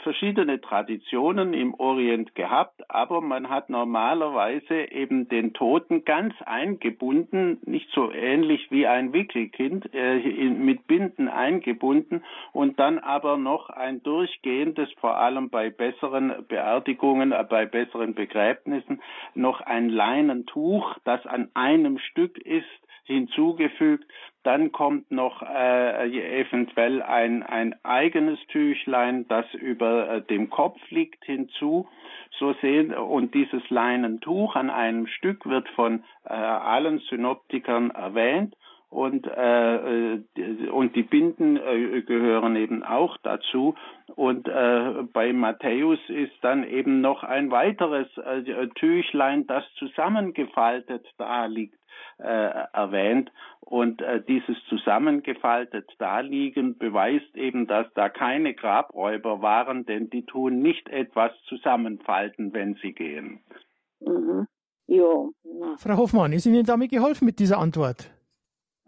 verschiedene Traditionen im Orient gehabt, aber man hat normalerweise eben den Toten ganz eingebunden, nicht so ähnlich wie ein Wickelkind, äh, mit Binden eingebunden und dann aber noch ein durchgehendes, vor allem bei besseren Beerdigungen, äh, bei besseren Begräbnissen, noch ein Leinentuch, das an einem Stück ist, hinzugefügt. Dann kommt noch äh, eventuell ein, ein eigenes Tüchlein, das über äh, dem Kopf liegt, hinzu. So sehen und dieses Leinentuch an einem Stück wird von äh, allen Synoptikern erwähnt und äh, äh und die Binden äh, gehören eben auch dazu und äh, bei Matthäus ist dann eben noch ein weiteres äh, Tüchlein, das zusammengefaltet da liegt äh, erwähnt. Und äh, dieses zusammengefaltet Daliegen beweist eben, dass da keine Grabräuber waren, denn die tun nicht etwas zusammenfalten, wenn sie gehen. Mhm. Jo. Frau Hoffmann, ist Ihnen damit geholfen mit dieser Antwort?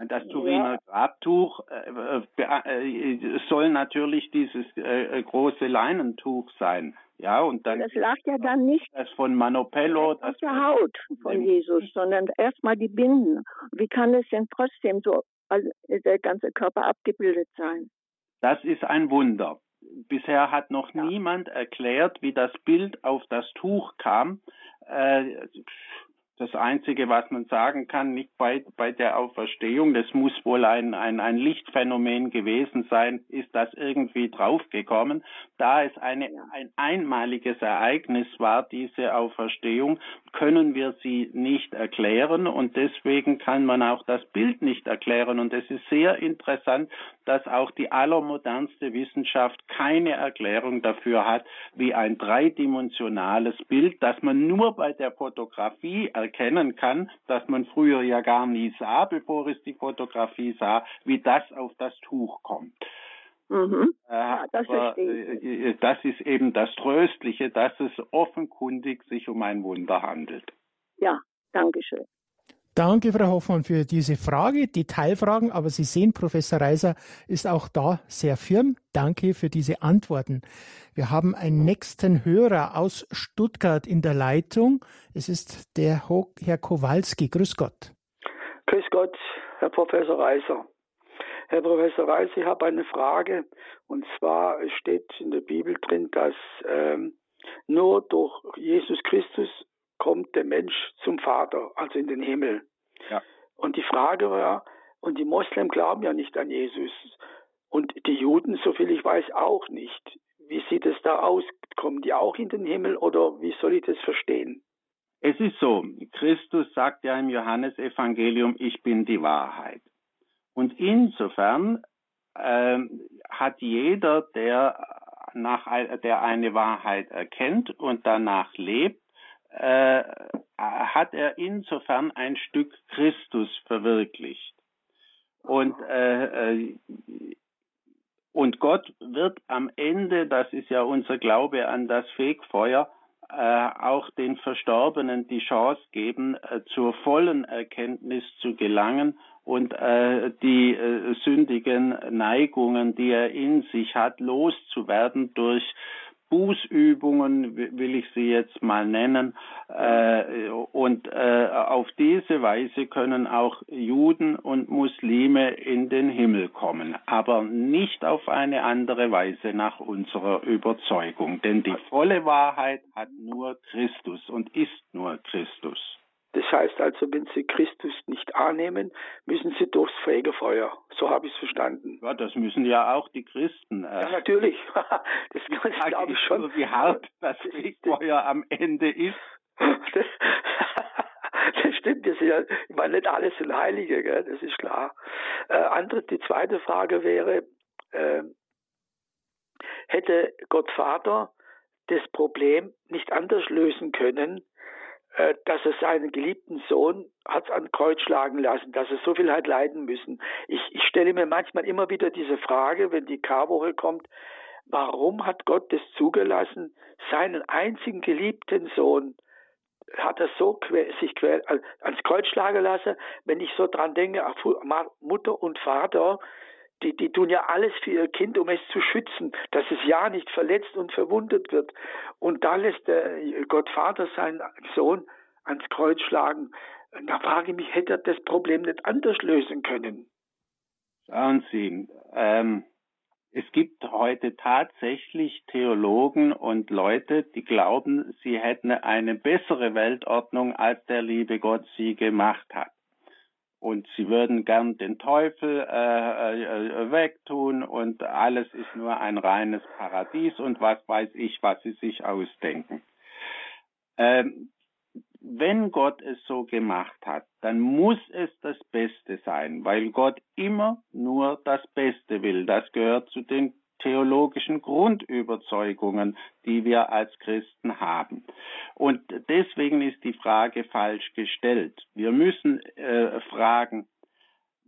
Das Turiner ja. Grabtuch äh, äh, äh, soll natürlich dieses äh, große Leinentuch sein. Ja, und dann. Das lag ja dann nicht. Das von Manopello. Das auf der Haut von Jesus, sondern erstmal die Binden. Wie kann es denn trotzdem so der ganze Körper abgebildet sein? Das ist ein Wunder. Bisher hat noch ja. niemand erklärt, wie das Bild auf das Tuch kam. Äh, das Einzige, was man sagen kann, nicht bei, bei der Auferstehung, das muss wohl ein, ein, ein Lichtphänomen gewesen sein, ist das irgendwie draufgekommen. Da es eine, ein einmaliges Ereignis war, diese Auferstehung, können wir sie nicht erklären und deswegen kann man auch das Bild nicht erklären. Und es ist sehr interessant, dass auch die allermodernste Wissenschaft keine Erklärung dafür hat, wie ein dreidimensionales Bild, das man nur bei der Fotografie erkennen kann, das man früher ja gar nie sah, bevor es die Fotografie sah, wie das auf das Tuch kommt. Mhm. Äh, ja, das, Aber, äh, das ist eben das Tröstliche, dass es offenkundig sich um ein Wunder handelt. Ja, danke schön. Danke, Frau Hoffmann, für diese Frage, Detailfragen. Aber Sie sehen, Professor Reiser ist auch da sehr firm. Danke für diese Antworten. Wir haben einen nächsten Hörer aus Stuttgart in der Leitung. Es ist der Herr Kowalski. Grüß Gott. Grüß Gott, Herr Professor Reiser. Herr Professor Reis, ich habe eine Frage. Und zwar steht in der Bibel drin, dass ähm, nur durch Jesus Christus kommt der Mensch zum Vater, also in den Himmel. Ja. Und die Frage war, und die Moslem glauben ja nicht an Jesus. Und die Juden, soviel ich weiß, auch nicht. Wie sieht es da aus? Kommen die auch in den Himmel oder wie soll ich das verstehen? Es ist so, Christus sagt ja im Johannesevangelium, ich bin die Wahrheit. Und insofern äh, hat jeder, der, nach, der eine Wahrheit erkennt und danach lebt, äh, hat er insofern ein Stück Christus verwirklicht. Und, äh, äh, und Gott wird am Ende, das ist ja unser Glaube an das Fegfeuer, äh, auch den Verstorbenen die Chance geben, äh, zur vollen Erkenntnis zu gelangen und äh, die äh, sündigen Neigungen, die er in sich hat, loszuwerden durch Bußübungen, will ich sie jetzt mal nennen. Äh, und äh, auf diese Weise können auch Juden und Muslime in den Himmel kommen, aber nicht auf eine andere Weise nach unserer Überzeugung. Denn die volle Wahrheit hat nur Christus und ist nur Christus. Das heißt also, wenn Sie Christus nicht annehmen, müssen Sie durchs Fegefeuer. So habe ich es verstanden. Ja, das müssen ja auch die Christen. Äh, ja, natürlich. <laughs> das, glaube ich schon. Wie hart das Fegefeuer am Ende ist. Das, <laughs> das stimmt, das ist ja, ich meine, nicht alles sind Heilige, gell? das ist klar. Äh, andere, die zweite Frage wäre, äh, hätte Gott Vater das Problem nicht anders lösen können, dass er seinen geliebten Sohn hat ans Kreuz schlagen lassen, dass er so viel hat leiden müssen. Ich, ich stelle mir manchmal immer wieder diese Frage, wenn die Karwoche kommt, warum hat Gott das zugelassen, seinen einzigen geliebten Sohn hat er so quer, sich quer, ans Kreuz schlagen lassen, wenn ich so dran denke, Mutter und Vater, die, die tun ja alles für ihr Kind, um es zu schützen, dass es ja nicht verletzt und verwundet wird. Und da lässt der Gott Vater seinen Sohn ans Kreuz schlagen. Da frage ich mich, hätte er das Problem nicht anders lösen können? Schauen Sie, ähm, es gibt heute tatsächlich Theologen und Leute, die glauben, sie hätten eine bessere Weltordnung, als der liebe Gott sie gemacht hat und sie würden gern den Teufel äh, äh, wegtun und alles ist nur ein reines Paradies und was weiß ich, was sie sich ausdenken. Ähm, wenn Gott es so gemacht hat, dann muss es das Beste sein, weil Gott immer nur das Beste will. Das gehört zu den theologischen Grundüberzeugungen, die wir als Christen haben. Und deswegen ist die Frage falsch gestellt. Wir müssen äh, fragen,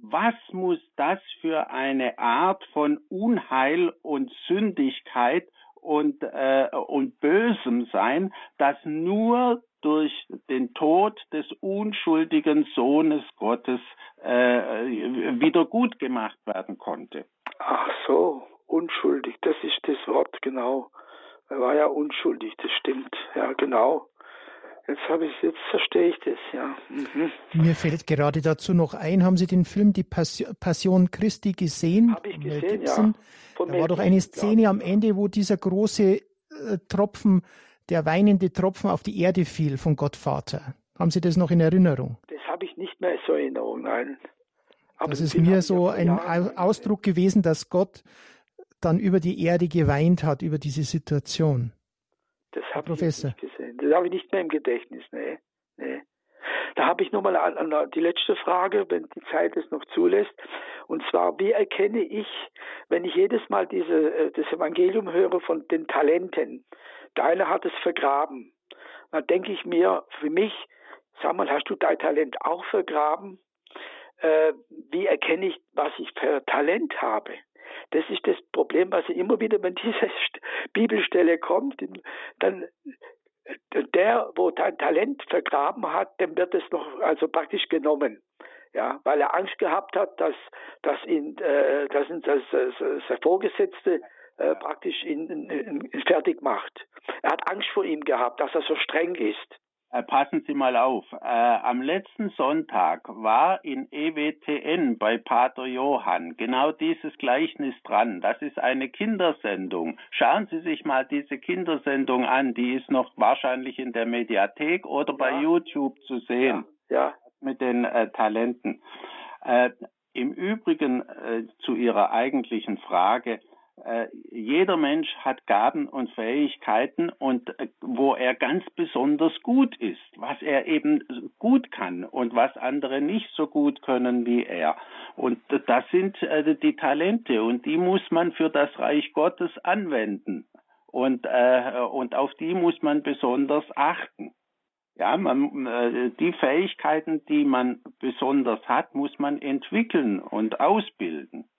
was muss das für eine Art von Unheil und Sündigkeit und, äh, und Bösem sein, das nur durch den Tod des unschuldigen Sohnes Gottes äh, wieder gut gemacht werden konnte. Ach so, unschuldig, das ist das Wort, genau. Er war ja unschuldig, das stimmt, ja, genau. Jetzt habe ich, jetzt verstehe ich das, ja. Mhm. Mir fällt gerade dazu noch ein, haben Sie den Film Die Passion Christi gesehen? Habe ich gesehen, ja. Von da war doch eine Szene am Ende, wo dieser große äh, Tropfen, der weinende Tropfen auf die Erde fiel von Gottvater. Haben Sie das noch in Erinnerung? Das habe ich nicht mehr so in Erinnerung, nein. Aber das ist mir so ein Ausdruck gewesen, dass Gott dann über die Erde geweint hat, über diese Situation. Das habe ich nicht gesehen. Das habe ich nicht mehr im Gedächtnis, nee. nee. Da habe ich nochmal die letzte Frage, wenn die Zeit es noch zulässt. Und zwar, wie erkenne ich, wenn ich jedes Mal diese, äh, das Evangelium höre von den Talenten, der eine hat es vergraben. Dann denke ich mir, für mich, sag mal, hast du dein Talent auch vergraben? Äh, wie erkenne ich, was ich für Talent habe? Das ist das Problem, was immer wieder, wenn <laughs> diese Bibelstelle kommt, dann der, wo dein Talent vergraben hat, dem wird es noch also praktisch genommen. Ja, weil er Angst gehabt hat, dass, dass ihn, äh, dass ihn das, das, das Vorgesetzte äh, praktisch ihn, ihn, ihn fertig macht. Er hat Angst vor ihm gehabt, dass er so streng ist. Äh, passen Sie mal auf. Äh, am letzten Sonntag war in EWTN bei Pater Johann genau dieses Gleichnis dran. Das ist eine Kindersendung. Schauen Sie sich mal diese Kindersendung an. Die ist noch wahrscheinlich in der Mediathek oder ja. bei YouTube zu sehen. Ja. ja. Mit den äh, Talenten. Äh, Im Übrigen äh, zu Ihrer eigentlichen Frage jeder Mensch hat Gaben und Fähigkeiten und äh, wo er ganz besonders gut ist, was er eben gut kann und was andere nicht so gut können wie er. Und das sind äh, die Talente und die muss man für das Reich Gottes anwenden und, äh, und auf die muss man besonders achten. Ja, man, äh, die Fähigkeiten, die man besonders hat, muss man entwickeln und ausbilden.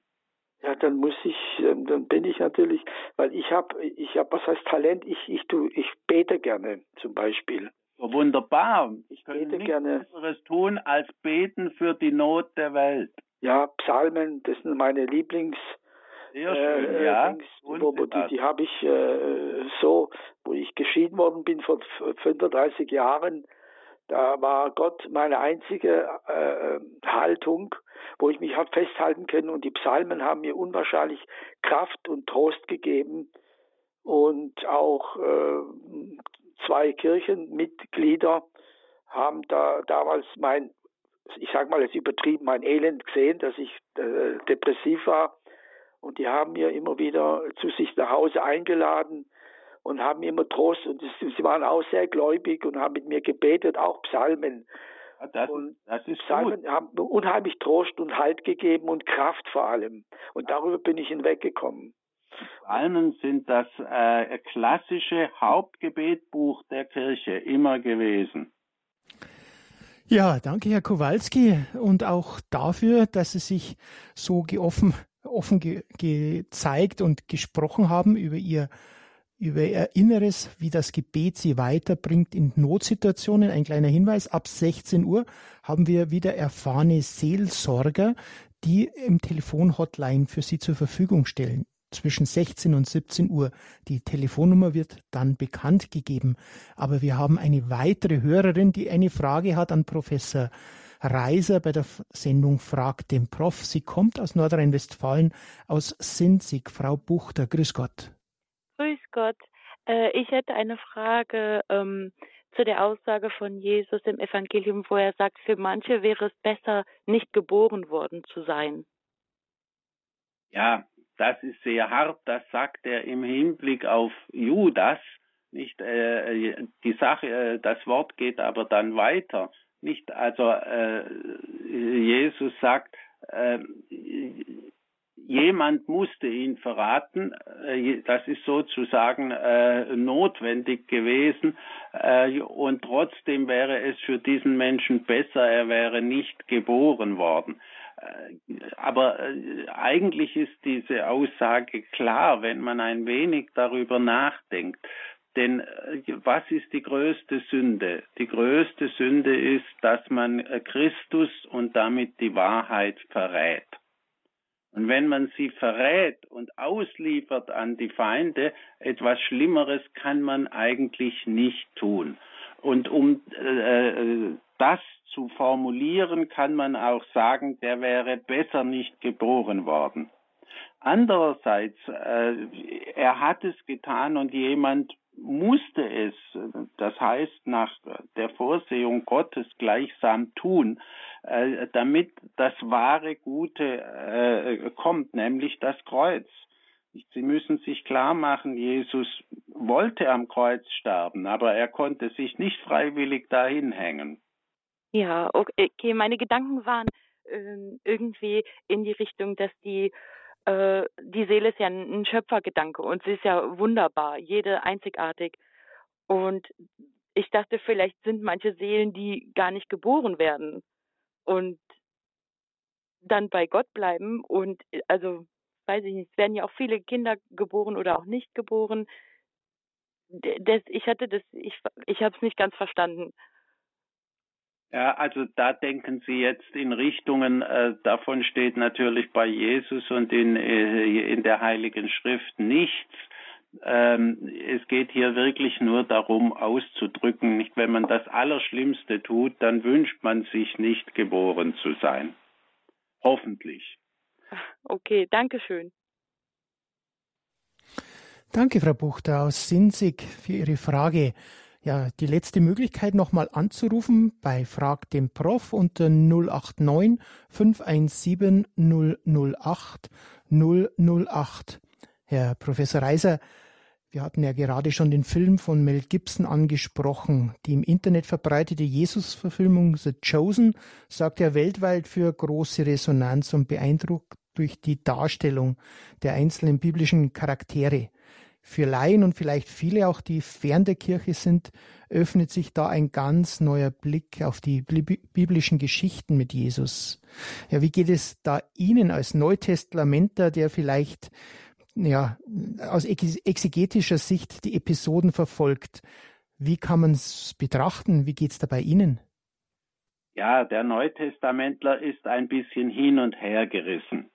Ja, dann muss ich, ähm, dann bin ich natürlich, weil ich habe, ich habe, was heißt Talent? Ich, ich tu, ich bete gerne zum Beispiel. wunderbar. Ich könnte nichts gerne. anderes tun als beten für die Not der Welt. Ja, Psalmen, das sind meine Lieblings. Sehr schön, äh, ja. Dings, wo, wo die, die habe ich äh, so, wo ich geschieden worden bin vor 35 Jahren, da war Gott meine einzige äh, Haltung, wo ich mich habe festhalten können. Und die Psalmen haben mir unwahrscheinlich Kraft und Trost gegeben. Und auch äh, zwei Kirchenmitglieder haben da damals mein, ich sage mal jetzt übertrieben, mein Elend gesehen, dass ich äh, depressiv war. Und die haben mir immer wieder zu sich nach Hause eingeladen und haben immer Trost und sie waren auch sehr gläubig und haben mit mir gebetet, auch Psalmen. Das, und das ist Psalmen gut. haben unheimlich Trost und Halt gegeben und Kraft vor allem. Und darüber bin ich hinweggekommen. Psalmen sind das äh, klassische Hauptgebetbuch der Kirche immer gewesen. Ja, danke, Herr Kowalski, und auch dafür, dass Sie sich so geoffen, offen ge gezeigt und gesprochen haben über Ihr über Ihr Inneres, wie das Gebet Sie weiterbringt in Notsituationen. Ein kleiner Hinweis, ab 16 Uhr haben wir wieder erfahrene Seelsorger, die im Telefonhotline für Sie zur Verfügung stellen. Zwischen 16 und 17 Uhr. Die Telefonnummer wird dann bekannt gegeben. Aber wir haben eine weitere Hörerin, die eine Frage hat an Professor Reiser bei der Sendung Frag den Prof. Sie kommt aus Nordrhein-Westfalen, aus Sinzig. Frau Buchter, grüß Gott. Gott. Äh, ich hätte eine Frage ähm, zu der Aussage von Jesus im Evangelium, wo er sagt, für manche wäre es besser, nicht geboren worden zu sein. Ja, das ist sehr hart. Das sagt er im Hinblick auf Judas. Nicht äh, die Sache, äh, das Wort geht aber dann weiter. Nicht also äh, Jesus sagt, äh, jemand musste ihn verraten. Äh, das ist sozusagen äh, notwendig gewesen. Äh, und trotzdem wäre es für diesen Menschen besser, er wäre nicht geboren worden. Äh, aber äh, eigentlich ist diese Aussage klar, wenn man ein wenig darüber nachdenkt. Denn was ist die größte Sünde? Die größte Sünde ist, dass man Christus und damit die Wahrheit verrät. Und wenn man sie verrät und ausliefert an die Feinde, etwas Schlimmeres kann man eigentlich nicht tun. Und um äh, das zu formulieren, kann man auch sagen, der wäre besser nicht geboren worden. Andererseits, äh, er hat es getan und jemand musste es, das heißt nach der Vorsehung Gottes gleichsam tun, äh, damit das wahre Gute äh, kommt, nämlich das Kreuz. Sie müssen sich klar machen, Jesus wollte am Kreuz sterben, aber er konnte sich nicht freiwillig dahin hängen. Ja, okay. Meine Gedanken waren äh, irgendwie in die Richtung, dass die äh, die Seele ist ja ein, Schöpfergedanke und sie ist ja wunderbar, jede einzigartig. Und ich dachte, vielleicht sind manche Seelen, die gar nicht geboren werden und dann bei Gott bleiben und also weiß ich nicht, es werden ja auch viele Kinder geboren oder auch nicht geboren. Das, ich hatte das, ich, ich habe es nicht ganz verstanden. Ja, also da denken Sie jetzt in Richtungen, äh, davon steht natürlich bei Jesus und in, äh, in der Heiligen Schrift nichts. Ähm, es geht hier wirklich nur darum auszudrücken, nicht wenn man das Allerschlimmste tut, dann wünscht man sich nicht geboren zu sein. Hoffentlich. Okay, danke schön. Danke, Frau Buchter aus Sinzig, für Ihre Frage. Ja, die letzte Möglichkeit nochmal anzurufen bei Frag dem Prof unter 089 517 008 008. Herr Professor Reiser, wir hatten ja gerade schon den Film von Mel Gibson angesprochen. Die im Internet verbreitete Jesus-Verfilmung The Chosen sorgt ja weltweit für große Resonanz und beeindruckt durch die Darstellung der einzelnen biblischen Charaktere. Für Laien und vielleicht viele auch, die fern der Kirche sind, öffnet sich da ein ganz neuer Blick auf die biblischen Geschichten mit Jesus. Ja, wie geht es da Ihnen als Neutestamentler, der vielleicht ja, aus exegetischer Sicht die Episoden verfolgt? Wie kann man es betrachten? Wie geht es da bei Ihnen? Ja, der Neutestamentler ist ein bisschen hin und her gerissen.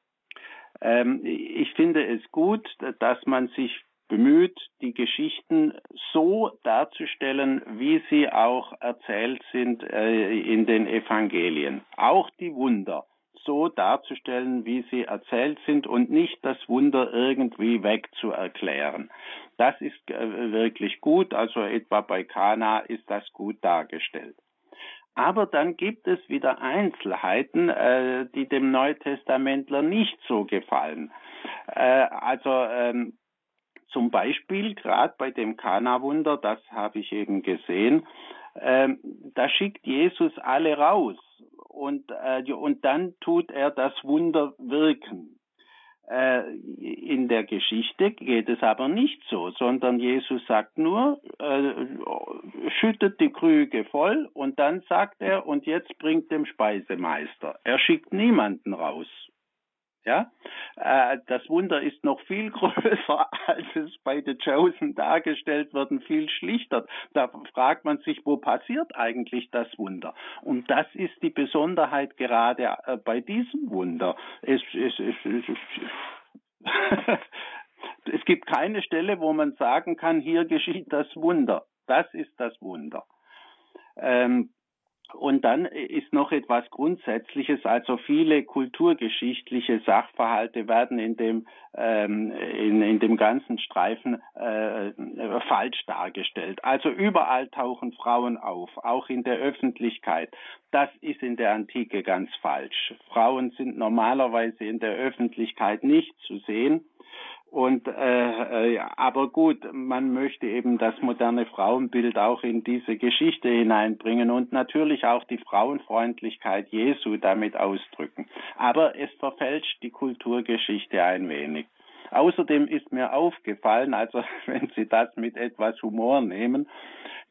Ähm, ich finde es gut, dass man sich bemüht, die Geschichten so darzustellen, wie sie auch erzählt sind äh, in den Evangelien. Auch die Wunder so darzustellen, wie sie erzählt sind und nicht das Wunder irgendwie wegzuerklären. Das ist äh, wirklich gut, also etwa bei Kana ist das gut dargestellt. Aber dann gibt es wieder Einzelheiten, äh, die dem Neutestamentler nicht so gefallen. Äh, also ähm, zum Beispiel gerade bei dem Kana-Wunder, das habe ich eben gesehen, ähm, da schickt Jesus alle raus und, äh, und dann tut er das Wunder wirken. Äh, in der Geschichte geht es aber nicht so, sondern Jesus sagt nur, äh, schüttet die Krüge voll und dann sagt er, und jetzt bringt dem Speisemeister. Er schickt niemanden raus. Ja, äh, das Wunder ist noch viel <laughs> größer, als es bei The Chosen dargestellt wird, und viel schlichter. Da fragt man sich, wo passiert eigentlich das Wunder? Und das ist die Besonderheit gerade äh, bei diesem Wunder. Es, es, es, es <laughs> gibt keine Stelle, wo man sagen kann, hier geschieht das Wunder. Das ist das Wunder. Ähm, und dann ist noch etwas Grundsätzliches, also viele kulturgeschichtliche Sachverhalte werden in dem, ähm, in, in dem ganzen Streifen äh, falsch dargestellt. Also überall tauchen Frauen auf, auch in der Öffentlichkeit. Das ist in der Antike ganz falsch. Frauen sind normalerweise in der Öffentlichkeit nicht zu sehen. Und äh, äh, aber gut, man möchte eben das moderne Frauenbild auch in diese Geschichte hineinbringen und natürlich auch die Frauenfreundlichkeit Jesu damit ausdrücken. Aber es verfälscht die Kulturgeschichte ein wenig. Außerdem ist mir aufgefallen, also <laughs> wenn Sie das mit etwas Humor nehmen,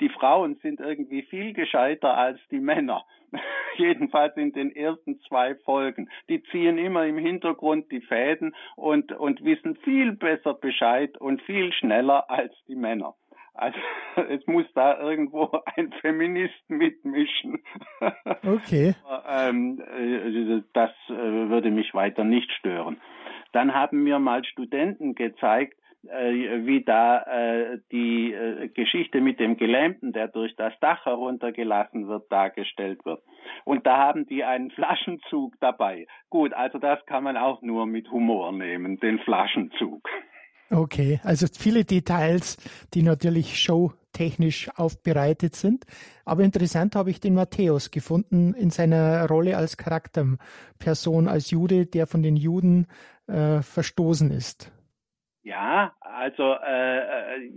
die Frauen sind irgendwie viel gescheiter als die Männer. <laughs> Jedenfalls in den ersten zwei Folgen. Die ziehen immer im Hintergrund die Fäden und, und wissen viel besser Bescheid und viel schneller als die Männer. Also <laughs> es muss da irgendwo ein Feminist mitmischen. Okay. ähm, äh, das äh, würde mich weiter nicht stören. Dann haben mir mal Studenten gezeigt, äh, wie da äh, die äh, Geschichte mit dem Gelähmten, der durch das Dach heruntergelassen wird, dargestellt wird. Und da haben die einen Flaschenzug dabei. Gut, also das kann man auch nur mit Humor nehmen, den Flaschenzug. Okay, also viele Details, die natürlich showtechnisch aufbereitet sind. Aber interessant habe ich den Matthäus gefunden in seiner Rolle als Charakterperson, als Jude, der von den Juden äh, verstoßen ist. Ja, also äh, äh,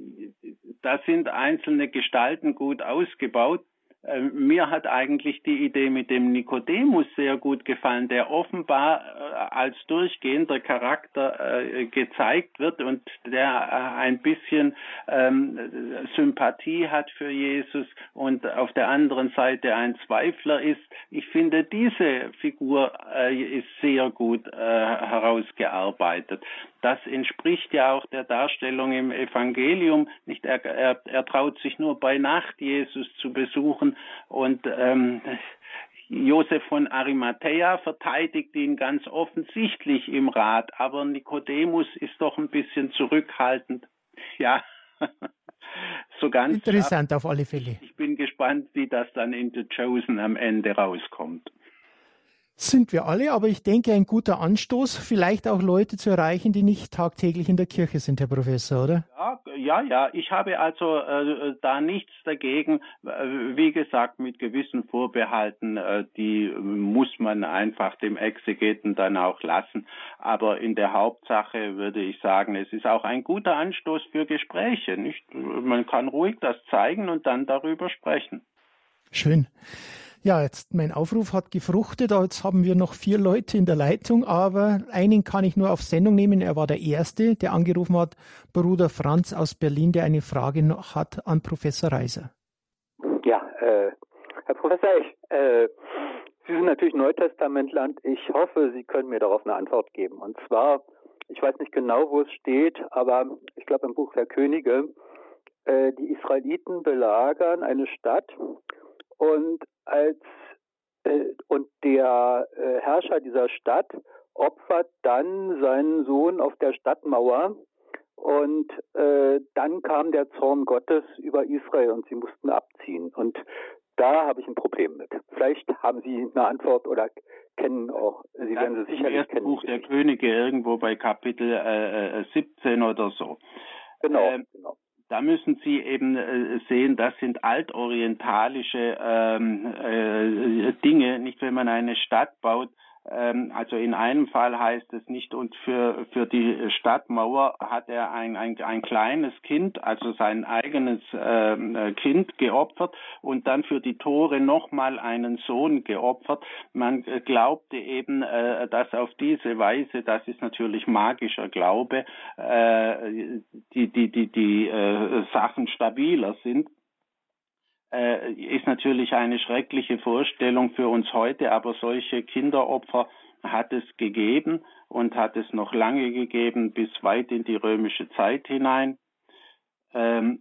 da sind einzelne Gestalten gut ausgebaut. Äh, mir hat eigentlich die Idee mit dem Nikodemus sehr gut gefallen, der offenbar äh, als durchgehender Charakter äh, gezeigt wird und der ein bisschen ähm, Sympathie hat für Jesus und auf der anderen Seite ein Zweifler ist. Ich finde, diese Figur ist sehr gut herausgearbeitet. Das entspricht ja auch der Darstellung im Evangelium. Nicht er, er, er traut sich nur bei Nacht Jesus zu besuchen und ähm, Josef von Arimathea verteidigt ihn ganz offensichtlich im Rat, aber Nikodemus ist doch ein bisschen zurückhaltend. Ja, <laughs> so ganz. Interessant ab. auf alle Fälle. Ich bin gespannt, wie das dann in The Chosen am Ende rauskommt sind wir alle, aber ich denke, ein guter Anstoß, vielleicht auch Leute zu erreichen, die nicht tagtäglich in der Kirche sind, Herr Professor, oder? Ja, ja, ja. ich habe also äh, da nichts dagegen. Wie gesagt, mit gewissen Vorbehalten, äh, die muss man einfach dem Exegeten dann auch lassen. Aber in der Hauptsache würde ich sagen, es ist auch ein guter Anstoß für Gespräche. Nicht? Man kann ruhig das zeigen und dann darüber sprechen. Schön. Ja, jetzt mein Aufruf hat gefruchtet. Jetzt haben wir noch vier Leute in der Leitung, aber einen kann ich nur auf Sendung nehmen. Er war der Erste, der angerufen hat, Bruder Franz aus Berlin, der eine Frage noch hat an Professor Reiser. Ja, äh, Herr Professor, ich, äh, Sie sind natürlich Neutestamentland. Ich hoffe, Sie können mir darauf eine Antwort geben. Und zwar, ich weiß nicht genau, wo es steht, aber ich glaube im Buch der Könige, äh, die Israeliten belagern eine Stadt und als äh, und der äh, Herrscher dieser Stadt opfert dann seinen Sohn auf der Stadtmauer und äh, dann kam der Zorn Gottes über Israel und sie mussten abziehen. Und da habe ich ein Problem mit. Vielleicht haben Sie eine Antwort oder kennen auch, Sie das werden sie sicherlich kennen. Buch der Könige irgendwo bei Kapitel äh, 17 äh, oder so. Genau, ähm, genau da müssen Sie eben äh, sehen, das sind altorientalische ähm, äh, Dinge. Nicht, wenn man eine Stadt baut, also in einem Fall heißt es nicht, und für, für die Stadtmauer hat er ein, ein, ein kleines Kind, also sein eigenes ähm, äh, Kind geopfert und dann für die Tore nochmal einen Sohn geopfert. Man glaubte eben, äh, dass auf diese Weise, das ist natürlich magischer Glaube, äh, die, die, die, die äh, Sachen stabiler sind äh, ist natürlich eine schreckliche Vorstellung für uns heute, aber solche Kinderopfer hat es gegeben und hat es noch lange gegeben, bis weit in die römische Zeit hinein. Ähm,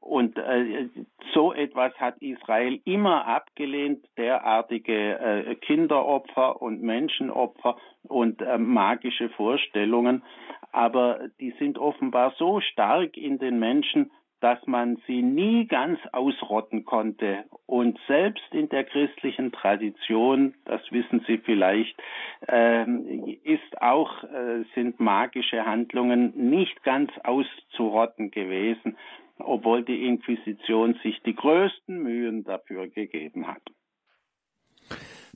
und äh, so etwas hat Israel immer abgelehnt, derartige äh, Kinderopfer und Menschenopfer und äh, magische Vorstellungen. Aber die sind offenbar so stark in den Menschen, dass man sie nie ganz ausrotten konnte. Und selbst in der christlichen Tradition, das wissen Sie vielleicht, äh, ist auch, äh, sind magische Handlungen nicht ganz auszurotten gewesen, obwohl die Inquisition sich die größten Mühen dafür gegeben hat.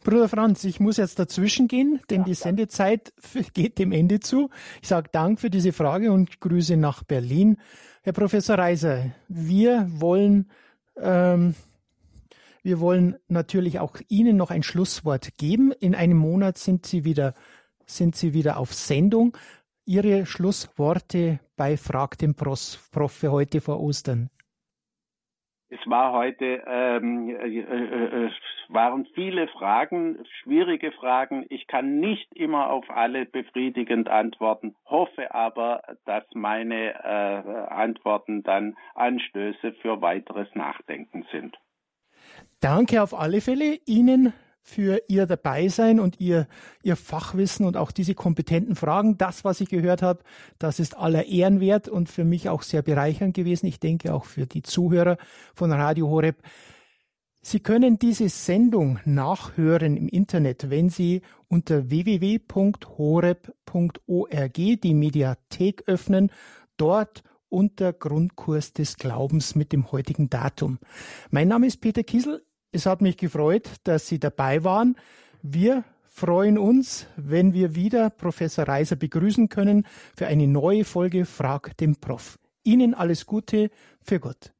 Bruder Franz, ich muss jetzt dazwischen gehen, denn die Sendezeit <laughs> geht dem Ende zu. Ich sage Dank für diese Frage und Grüße nach Berlin. Herr Professor Reiser, wir wollen, ähm, wir wollen natürlich auch Ihnen noch ein Schlusswort geben. In einem Monat sind Sie wieder, sind Sie wieder auf Sendung. Ihre Schlussworte bei Frag den Prof für heute vor Ostern. Es war heute, ähm, äh, äh, äh, waren viele Fragen, schwierige Fragen. Ich kann nicht immer auf alle befriedigend antworten, hoffe aber, dass meine äh, Antworten dann Anstöße für weiteres Nachdenken sind. Danke auf alle Fälle Ihnen für Ihr Dabeisein und Ihr, Ihr Fachwissen und auch diese kompetenten Fragen. Das, was ich gehört habe, das ist aller Ehren wert und für mich auch sehr bereichernd gewesen. Ich denke auch für die Zuhörer von Radio Horeb. Sie können diese Sendung nachhören im Internet, wenn Sie unter www.horeb.org die Mediathek öffnen, dort unter Grundkurs des Glaubens mit dem heutigen Datum. Mein Name ist Peter Kiesel. Es hat mich gefreut, dass Sie dabei waren. Wir freuen uns, wenn wir wieder Professor Reiser begrüßen können für eine neue Folge Frag den Prof. Ihnen alles Gute für Gott.